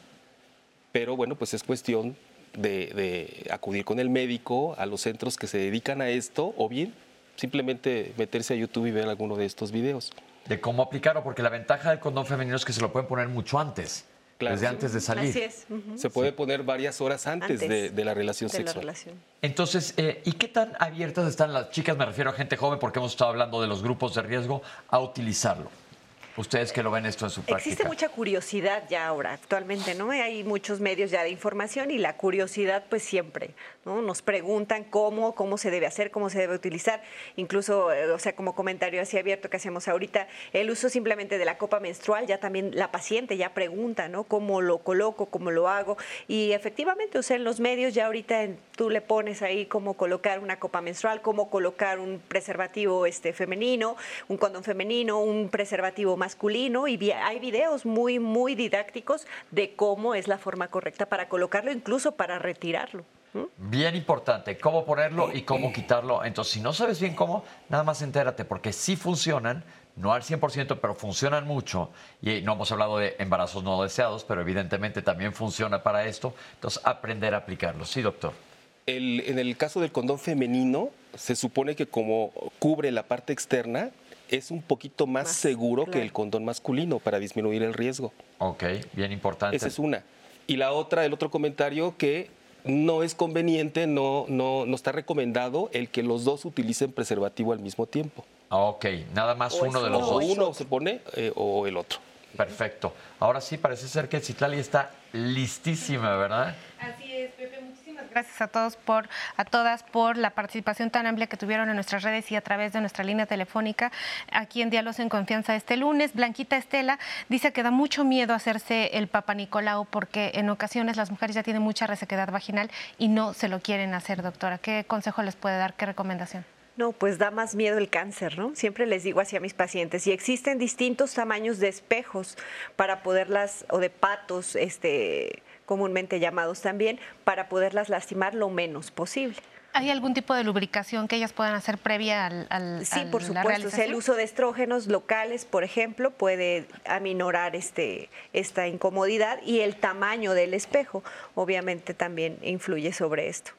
pero bueno, pues es cuestión de, acudir con el médico a los centros que se dedican a esto o bien simplemente meterse a YouTube y ver alguno de estos videos. De cómo aplicarlo, porque la ventaja del condón femenino es que se lo pueden poner mucho antes. desde antes de salir. Así es. Se puede poner varias horas antes, de, la relación sexual. Entonces, eh, ¿y qué tan abiertas están las chicas, me refiero a gente joven, porque hemos estado hablando de los grupos de riesgo, a utilizarlo? Ustedes que lo ven esto en su práctica. Existe mucha curiosidad ya ahora, actualmente, ¿no? Hay muchos medios ya de información y la curiosidad, pues siempre, ¿no? Nos preguntan cómo, cómo se debe hacer, cómo se debe utilizar. Incluso, eh, o sea, como comentario así abierto que hacemos ahorita, el uso simplemente de la copa menstrual, ya también la paciente ya pregunta, ¿no? ¿Cómo lo coloco, cómo lo hago? Y efectivamente, o sea, en los medios ya ahorita tú le pones ahí cómo colocar una copa menstrual, cómo colocar un preservativo este, femenino, un condón femenino, un preservativo masculino y hay videos muy, muy didácticos de cómo es la forma correcta para colocarlo, incluso para retirarlo. Bien importante, cómo ponerlo y cómo quitarlo. Entonces, si no sabes bien cómo, nada más entérate, porque sí funcionan, no al 100%, pero funcionan mucho. Y no hemos hablado de embarazos no deseados, pero evidentemente también funciona para esto. Entonces, aprender a aplicarlo. Sí, doctor. en el caso del condón femenino, se supone que como cubre la parte externa, es un poquito más, seguro que el condón masculino para disminuir el riesgo. Ok, bien importante. Esa es una. Y la otra, el otro comentario, que no es conveniente, no, no, no está recomendado el que los dos utilicen preservativo al mismo tiempo. Ok, nada más uno de los dos. Uno se pone eh, o el otro. Perfecto. Ahora sí, parece ser que Citlali está listísima, ¿verdad? Así es, Pepe. Gracias a todos por, a todas por la participación tan amplia que tuvieron en nuestras redes y a través de nuestra línea telefónica aquí en Diálogos en Confianza este lunes. Blanquita Estela dice que da mucho miedo hacerse el Papa Nicolau porque en ocasiones las mujeres ya tienen mucha resequedad vaginal y no se lo quieren hacer, doctora. ¿Qué consejo les puede dar? ¿Qué recomendación? No, pues da más miedo el cáncer, ¿no? Siempre les digo así a mis pacientes, y existen distintos tamaños de espejos para poderlas, o de patos, este, comúnmente llamados también, para poderlas lastimar lo menos posible. ¿Hay algún tipo de lubricación que ellas puedan hacer previa al, al Sí, por supuesto. el uso de estrógenos locales, por ejemplo, puede aminorar este, esta incomodidad y el tamaño del espejo, obviamente, también influye sobre esto.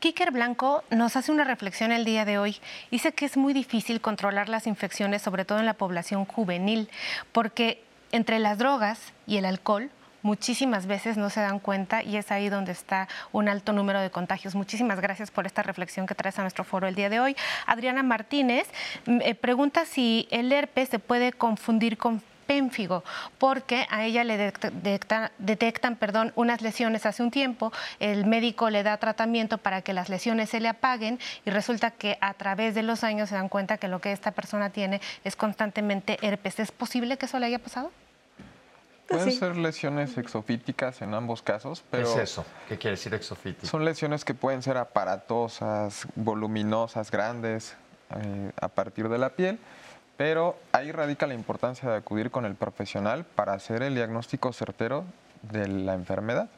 Kiker Blanco nos hace una reflexión el día de hoy. Dice que es muy difícil controlar las infecciones, sobre todo en la población juvenil, porque entre las drogas y el alcohol muchísimas veces no se dan cuenta y es ahí donde está un alto número de contagios. Muchísimas gracias por esta reflexión que traes a nuestro foro el día de hoy. Adriana Martínez mm, eh, pregunta si el herpes se puede confundir con pénfigo, porque a ella le detectan, perdón, unas lesiones hace un tiempo, el médico le da tratamiento para que las lesiones se le apaguen y resulta que a través de los años se dan cuenta que lo que esta persona tiene es constantemente herpes. ¿Es posible que eso le haya pasado? Pueden ser lesiones exofíticas en ambos casos, pero... ¿Qué es eso? ¿Qué quiere decir exofítica? Son lesiones que pueden ser aparatosas, voluminosas, grandes, eh, a partir de la piel pero ahí radica la importancia de acudir con el profesional para hacer el diagnóstico certero de la enfermedad.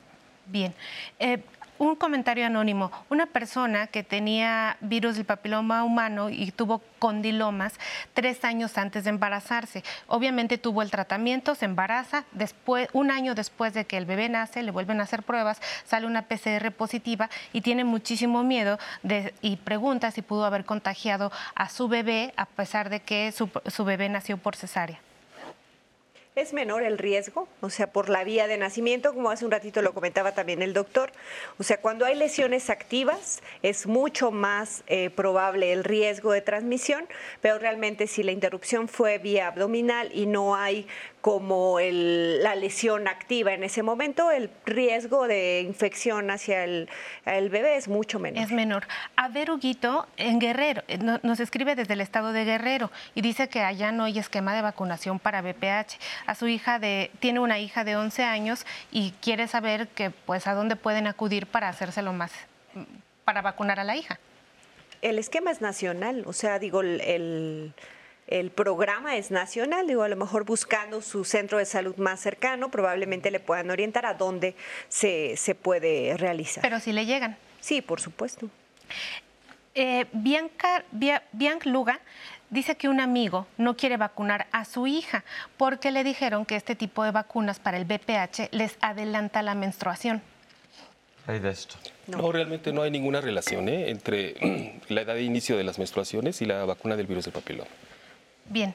Bien. Eh, un comentario anónimo. Una persona que tenía virus del papiloma humano y tuvo condilomas tres años antes de embarazarse. Obviamente tuvo el tratamiento, se embaraza, después, un año después de que el bebé nace, le vuelven a hacer pruebas, sale una PCR positiva y tiene muchísimo miedo y pregunta si pudo haber contagiado a su bebé a pesar de que su bebé nació por cesárea es menor el riesgo, o sea, por la vía de nacimiento, como hace un ratito lo comentaba también el doctor. O sea, cuando hay lesiones activas es mucho más eh, probable el riesgo de transmisión, pero realmente si la interrupción fue vía abdominal y no hay como la lesión activa en ese momento, el riesgo de infección hacia el, bebé es mucho menor. Es menor. A ver, Huguito, en Guerrero, eh, nos escribe desde el estado de Guerrero y dice que allá no hay esquema de vacunación para BPH. A su hija de, tiene una hija de 11 años y quiere saber que, pues, a dónde pueden acudir para hacérselo más, para vacunar a la hija. El esquema es nacional, o sea, digo, el el programa es nacional, digo, a lo mejor buscando su centro de salud más cercano, probablemente le puedan orientar a dónde se, puede realizar. Pero si le llegan. Sí, por supuesto. Eh, Bianca, Bianca Luga dice que un amigo no quiere vacunar a su hija porque le dijeron que este tipo de vacunas para el BPH les adelanta la menstruación. Hay de esto. No. realmente no hay ninguna relación ¿eh? entre la edad de inicio de las menstruaciones y la vacuna del virus del papiloma. Bien.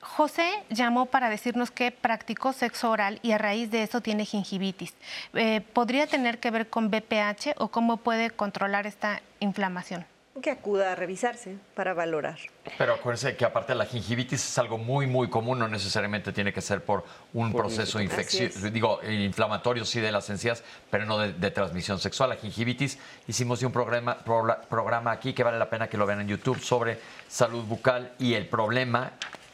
José llamó para decirnos que practicó sexo oral y a raíz de eso tiene gingivitis. Eh, ¿Podría tener que ver con BPH o cómo puede controlar esta inflamación? Que acuda a revisarse para valorar. Pero acuérdense que aparte la gingivitis es algo muy, muy común, no necesariamente tiene que ser por un proceso infeccioso, digo, inflamatorio sí de las encías, pero no de, transmisión sexual. La gingivitis, hicimos un programa, programa aquí que vale la pena que lo vean en YouTube sobre salud bucal y el problema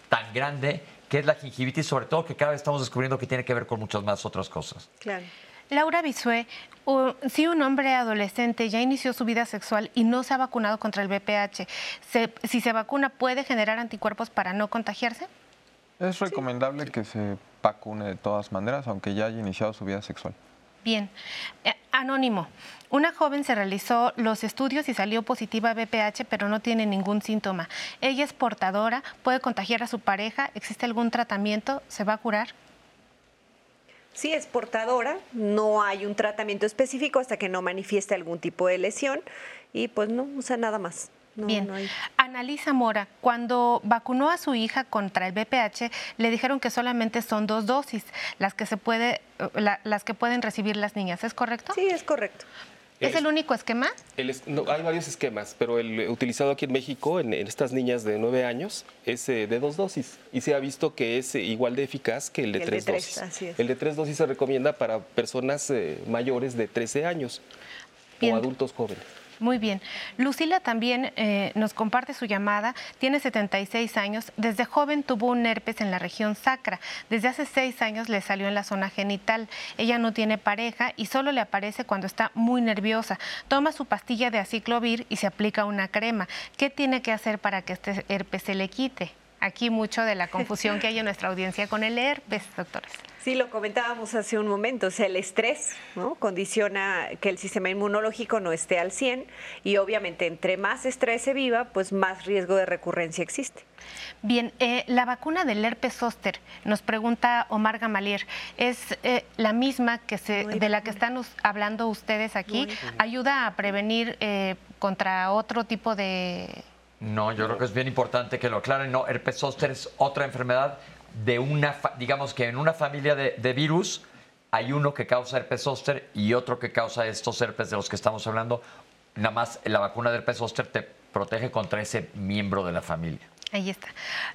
tan grande que es la gingivitis, sobre todo que cada vez estamos descubriendo que tiene que ver con muchas más otras cosas. Claro. Laura Bisué, si un hombre adolescente ya inició su vida sexual y no se ha vacunado contra el VPH, si se vacuna, ¿puede generar anticuerpos para no contagiarse? Es recomendable que se vacune de todas maneras, aunque ya haya iniciado su vida sexual. Bien. Eh, anónimo. Una joven se realizó los estudios y salió positiva a VPH, pero no tiene ningún síntoma. Ella es portadora, puede contagiar a su pareja. ¿Existe algún tratamiento? ¿Se va a curar? Sí, es portadora, no hay un tratamiento específico hasta que no manifieste algún tipo de lesión y pues no usa nada más. Bien. Analisa Mora, cuando vacunó a su hija contra el VPH, le dijeron que solamente son dos dosis las que se puede, las que pueden recibir las niñas, ¿es correcto? Sí, es correcto. ¿Es el único esquema? hay varios esquemas, pero el utilizado aquí en México, en, estas niñas de 9 años, es eh, de dos dosis. Y se ha visto que es eh, igual de eficaz que el de tres dosis. El de tres dosis se recomienda para personas eh, mayores de 13 años o adultos jóvenes. Muy bien. Lucila también eh, nos comparte su llamada. Tiene 76 años. Desde joven tuvo un herpes en la región sacra. Desde hace seis años le salió en la zona genital. Ella no tiene pareja y solo le aparece cuando está muy nerviosa. Toma su pastilla de aciclovir y se aplica una crema. ¿Qué tiene que hacer para que este herpes se le quite? Aquí mucho de la confusión que hay en nuestra audiencia con el herpes, doctores. Sí, lo comentábamos hace un momento, o sea, el estrés ¿no? condiciona que el sistema inmunológico no esté al 100 y obviamente entre más estrés se viva, pues más riesgo de recurrencia existe. Bien, eh, la vacuna del herpes zóster, nos pregunta Omar Gamalier, ¿es eh, la misma que se, de la que están hablando ustedes aquí? ¿Ayuda a prevenir eh, contra otro tipo de...? No, yo creo que es bien importante que lo aclaren. No, herpes zóster es otra enfermedad de una, digamos que en una familia de, virus hay uno que causa herpes zóster y otro que causa estos herpes de los que estamos hablando. Nada más la vacuna del herpes zóster te protege contra ese miembro de la familia. Ahí está.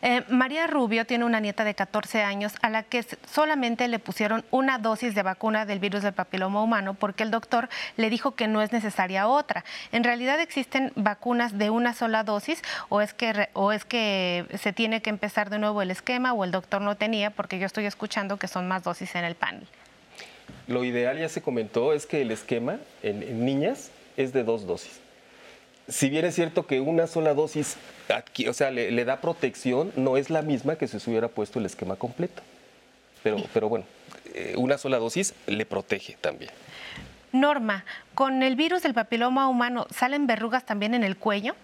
Eh, María Rubio tiene una nieta de 14 años a la que solamente le pusieron una dosis de vacuna del virus del papiloma humano porque el doctor le dijo que no es necesaria otra. ¿En realidad existen vacunas de una sola dosis o es que, o es que se tiene que empezar de nuevo el esquema o el doctor no tenía? Porque yo estoy escuchando que son más dosis en el panel. Lo ideal, ya se comentó, es que el esquema en niñas es de dos dosis si bien es cierto que una sola dosis, o sea, le, da protección, no es la misma que si se hubiera puesto el esquema completo. Pero, pero bueno, eh, una sola dosis le protege también. Norma, ¿con el virus del papiloma humano salen verrugas también en el cuello?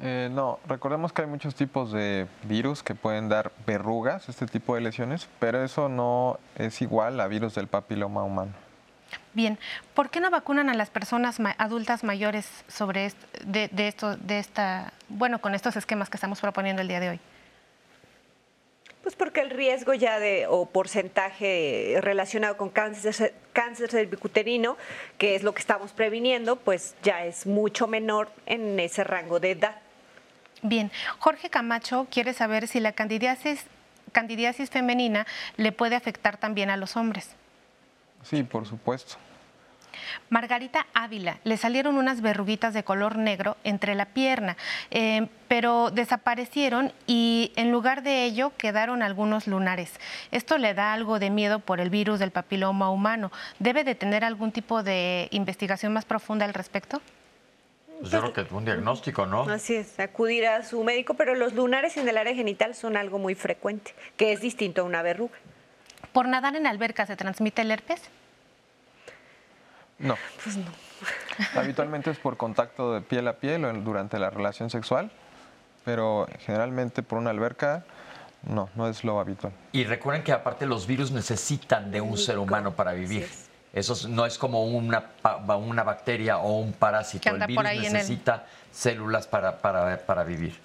Eh, no, recordemos que hay muchos tipos de virus que pueden dar verrugas, este tipo de lesiones, pero eso no es igual a virus del papiloma humano. Bien, ¿por qué no vacunan a las personas adultas mayores sobre de, esto, de esta, bueno, con estos esquemas que estamos proponiendo el día de hoy? Pues porque el riesgo ya de, o porcentaje relacionado con cáncer, cáncer cervicuterino, que es lo que estamos previniendo, pues ya es mucho menor en ese rango de edad. Bien, Jorge Camacho quiere saber si la candidiasis, candidiasis femenina le puede afectar también a los hombres. Sí, por supuesto. Margarita Ávila, le salieron unas verruguitas de color negro entre la pierna, eh, pero desaparecieron y en lugar de ello quedaron algunos lunares. Esto le da algo de miedo por el virus del papiloma humano. ¿Debe de tener algún tipo de investigación más profunda al respecto? Pues yo creo que es un diagnóstico, ¿no? Así es, acudir a su médico, pero los lunares en el área genital son algo muy frecuente, que es distinto a una verruga. ¿Por nadar en alberca se transmite el herpes? No. Pues no. Habitualmente es por contacto de piel a piel o durante la relación sexual, pero generalmente por una alberca no, no es lo habitual. Y recuerden que aparte los virus necesitan de un ser humano para vivir. Eso no es como una, una bacteria o un parásito. El virus necesita células para, para, para vivir.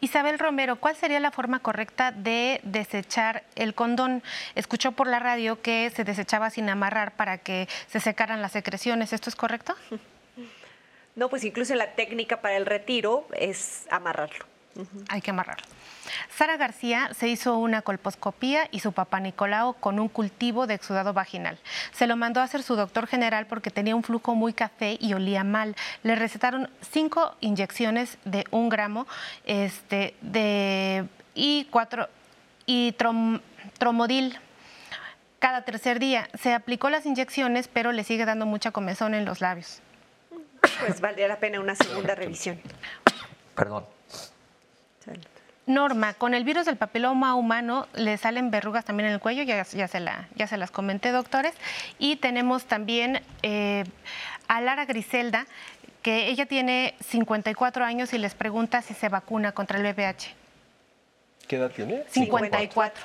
Isabel Romero, ¿cuál sería la forma correcta de desechar el condón? Escuchó por la radio que se desechaba sin amarrar para que se secaran las secreciones. ¿Esto es correcto? No, pues incluso la técnica para el retiro es amarrarlo. Hay que amarrarlo. Sara García se hizo una colposcopía y su papá Nicolao con un cultivo de exudado vaginal. Se lo mandó a hacer su doctor general porque tenía un flujo muy café y olía mal. Le recetaron cinco inyecciones de un gramo este, de, y cuatro y tromodil cada tercer día. Se aplicó las inyecciones, pero le sigue dando mucha comezón en los labios. Pues valdría la pena una segunda revisión. Perdón. Norma, con el virus del papiloma humano le salen verrugas también en el cuello, ya, ya, se, la, ya se las comenté, doctores. Y tenemos también eh, a Lara Griselda, que ella tiene 54 años y les pregunta si se vacuna contra el VPH. ¿Qué edad tiene? 54.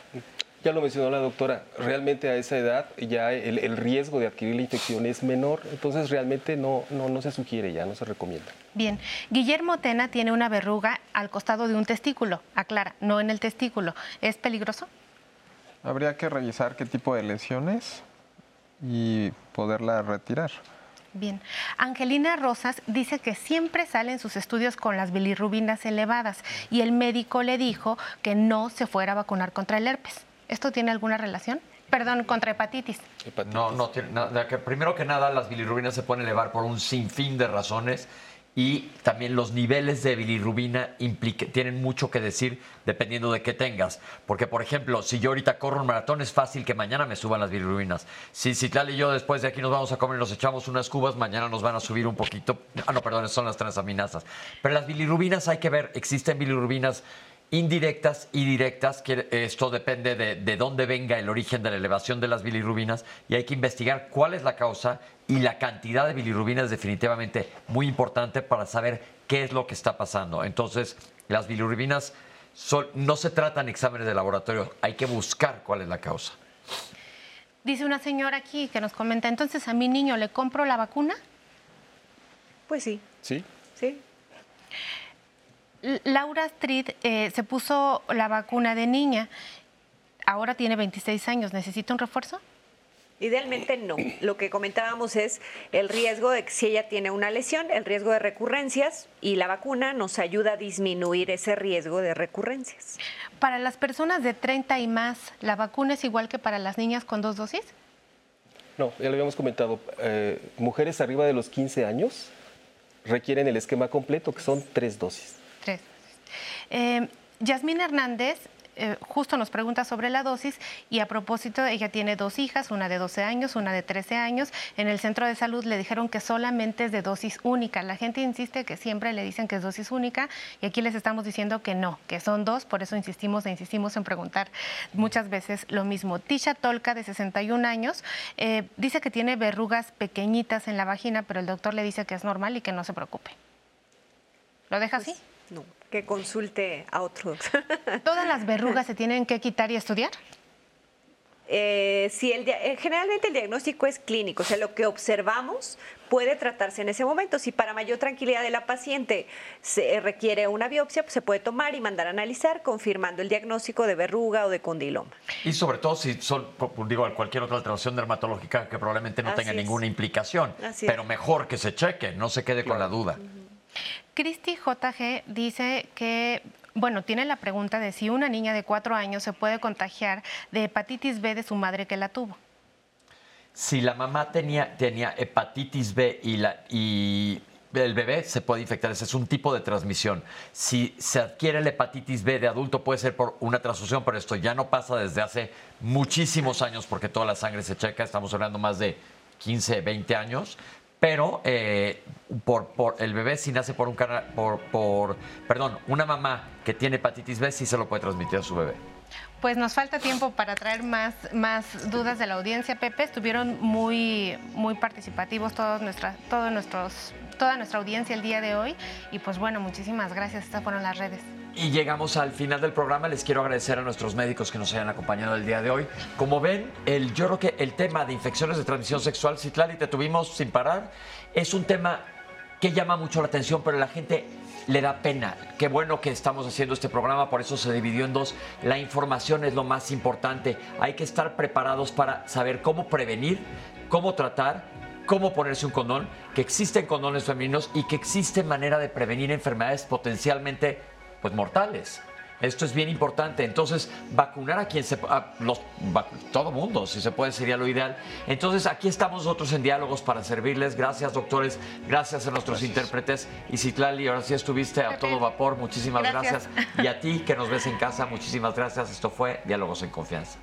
Ya lo mencionó la doctora, realmente a esa edad ya el, riesgo de adquirir la infección es menor, entonces realmente no, no, no, se sugiere ya, no se recomienda. Bien, Guillermo Tena tiene una verruga al costado de un testículo, aclara, no en el testículo. ¿Es peligroso? Habría que revisar qué tipo de lesiones y poderla retirar. Bien. Angelina Rosas dice que siempre sale en sus estudios con las bilirrubinas elevadas y el médico le dijo que no se fuera a vacunar contra el herpes. ¿Esto tiene alguna relación? Perdón, contra hepatitis. No, no tiene nada. primero que nada, las bilirrubinas se pueden elevar por un sinfín de razones y también los niveles de bilirrubina tienen mucho que decir dependiendo de qué tengas. Porque, por ejemplo, si yo ahorita corro un maratón, es fácil que mañana me suban las bilirrubinas. Si Citlal y yo después de aquí nos vamos a comer y nos echamos unas cubas, mañana nos van a subir un poquito. Ah, no, perdón, son las transaminasas. Pero las bilirrubinas hay que ver, existen bilirrubinas indirectas y directas, que esto depende de, dónde venga el origen de la elevación de las bilirrubinas y hay que investigar cuál es la causa y la cantidad de bilirrubinas es definitivamente muy importante para saber qué es lo que está pasando. Entonces, las bilirrubinas no se tratan exámenes de laboratorio, hay que buscar cuál es la causa. Dice una señora aquí que nos comenta, entonces a mi niño le compro la vacuna. Pues sí. Sí. Sí. Laura Street eh, se puso la vacuna de niña, ahora tiene 26 años, ¿necesita un refuerzo? Idealmente no. Lo que comentábamos es el riesgo de que si ella tiene una lesión, el riesgo de recurrencias y la vacuna nos ayuda a disminuir ese riesgo de recurrencias. Para las personas de 30 y más, ¿la vacuna es igual que para las niñas con dos dosis? No, ya lo habíamos comentado. Eh, mujeres arriba de los 15 años requieren el esquema completo, que son tres dosis. Tres. Eh, Yasmín Hernández eh, justo nos pregunta sobre la dosis y a propósito, ella tiene dos hijas, una de 12 años, una de 13 años. En el centro de salud le dijeron que solamente es de dosis única. La gente insiste que siempre le dicen que es dosis única y aquí les estamos diciendo que no, que son dos, por eso insistimos e insistimos en preguntar muchas veces lo mismo. Tisha Tolka, de 61 años, eh, dice que tiene verrugas pequeñitas en la vagina, pero el doctor le dice que es normal y que no se preocupe. ¿Lo deja así? No, que consulte a otros. ¿Todas las verrugas se tienen que quitar y estudiar? Eh, si el, eh, generalmente el diagnóstico es clínico, o sea, lo que observamos puede tratarse en ese momento. Si para mayor tranquilidad de la paciente se requiere una biopsia, pues se puede tomar y mandar a analizar, confirmando el diagnóstico de verruga o de condiloma. Y sobre todo si son, digo, cualquier otra alteración dermatológica que probablemente no tenga ninguna implicación, pero mejor que se cheque, no se quede con la duda. Cristi JG dice que bueno, tiene la pregunta de si una niña de cuatro años se puede contagiar de hepatitis B de su madre que la tuvo. Si la mamá tenía, tenía hepatitis B y, la, y el bebé se puede infectar, ese es un tipo de transmisión. Si se adquiere la hepatitis B de adulto puede ser por una transfusión, pero esto ya no pasa desde hace muchísimos años porque toda la sangre se checa, estamos hablando más de 15, 20 años, pero eh, por, por, el bebé si nace por un por, por, perdón, una mamá que tiene hepatitis B sí se lo puede transmitir a su bebé. Pues nos falta tiempo para traer más, más dudas de la audiencia, Pepe. Estuvieron muy, muy participativos todos nuestra, todos nuestros, toda nuestra audiencia el día de hoy. Y pues bueno, muchísimas gracias. Estas fueron las redes. Y llegamos al final del programa. Les quiero agradecer a nuestros médicos que nos hayan acompañado el día de hoy. Como ven, yo creo que el tema de infecciones de transmisión sexual, Citlali, te tuvimos sin parar, es un tema que llama mucho la atención, pero la gente le da pena. Qué bueno que estamos haciendo este programa, por eso se dividió en dos. La información es lo más importante. Hay que estar preparados para saber cómo prevenir, cómo tratar cómo ponerse un condón, que existen condones femeninos y que existe manera de prevenir enfermedades potencialmente pues, mortales. Esto es bien importante. Entonces, vacunar a quien se. A los, todo mundo, si se puede, sería lo ideal. Entonces, aquí estamos nosotros en diálogos para servirles. Gracias, doctores. Gracias a nuestros intérpretes. Y Citlali, ahora sí estuviste a todo vapor. Muchísimas gracias. Y a ti que nos ves en casa, muchísimas gracias. Esto fue Diálogos en Confianza.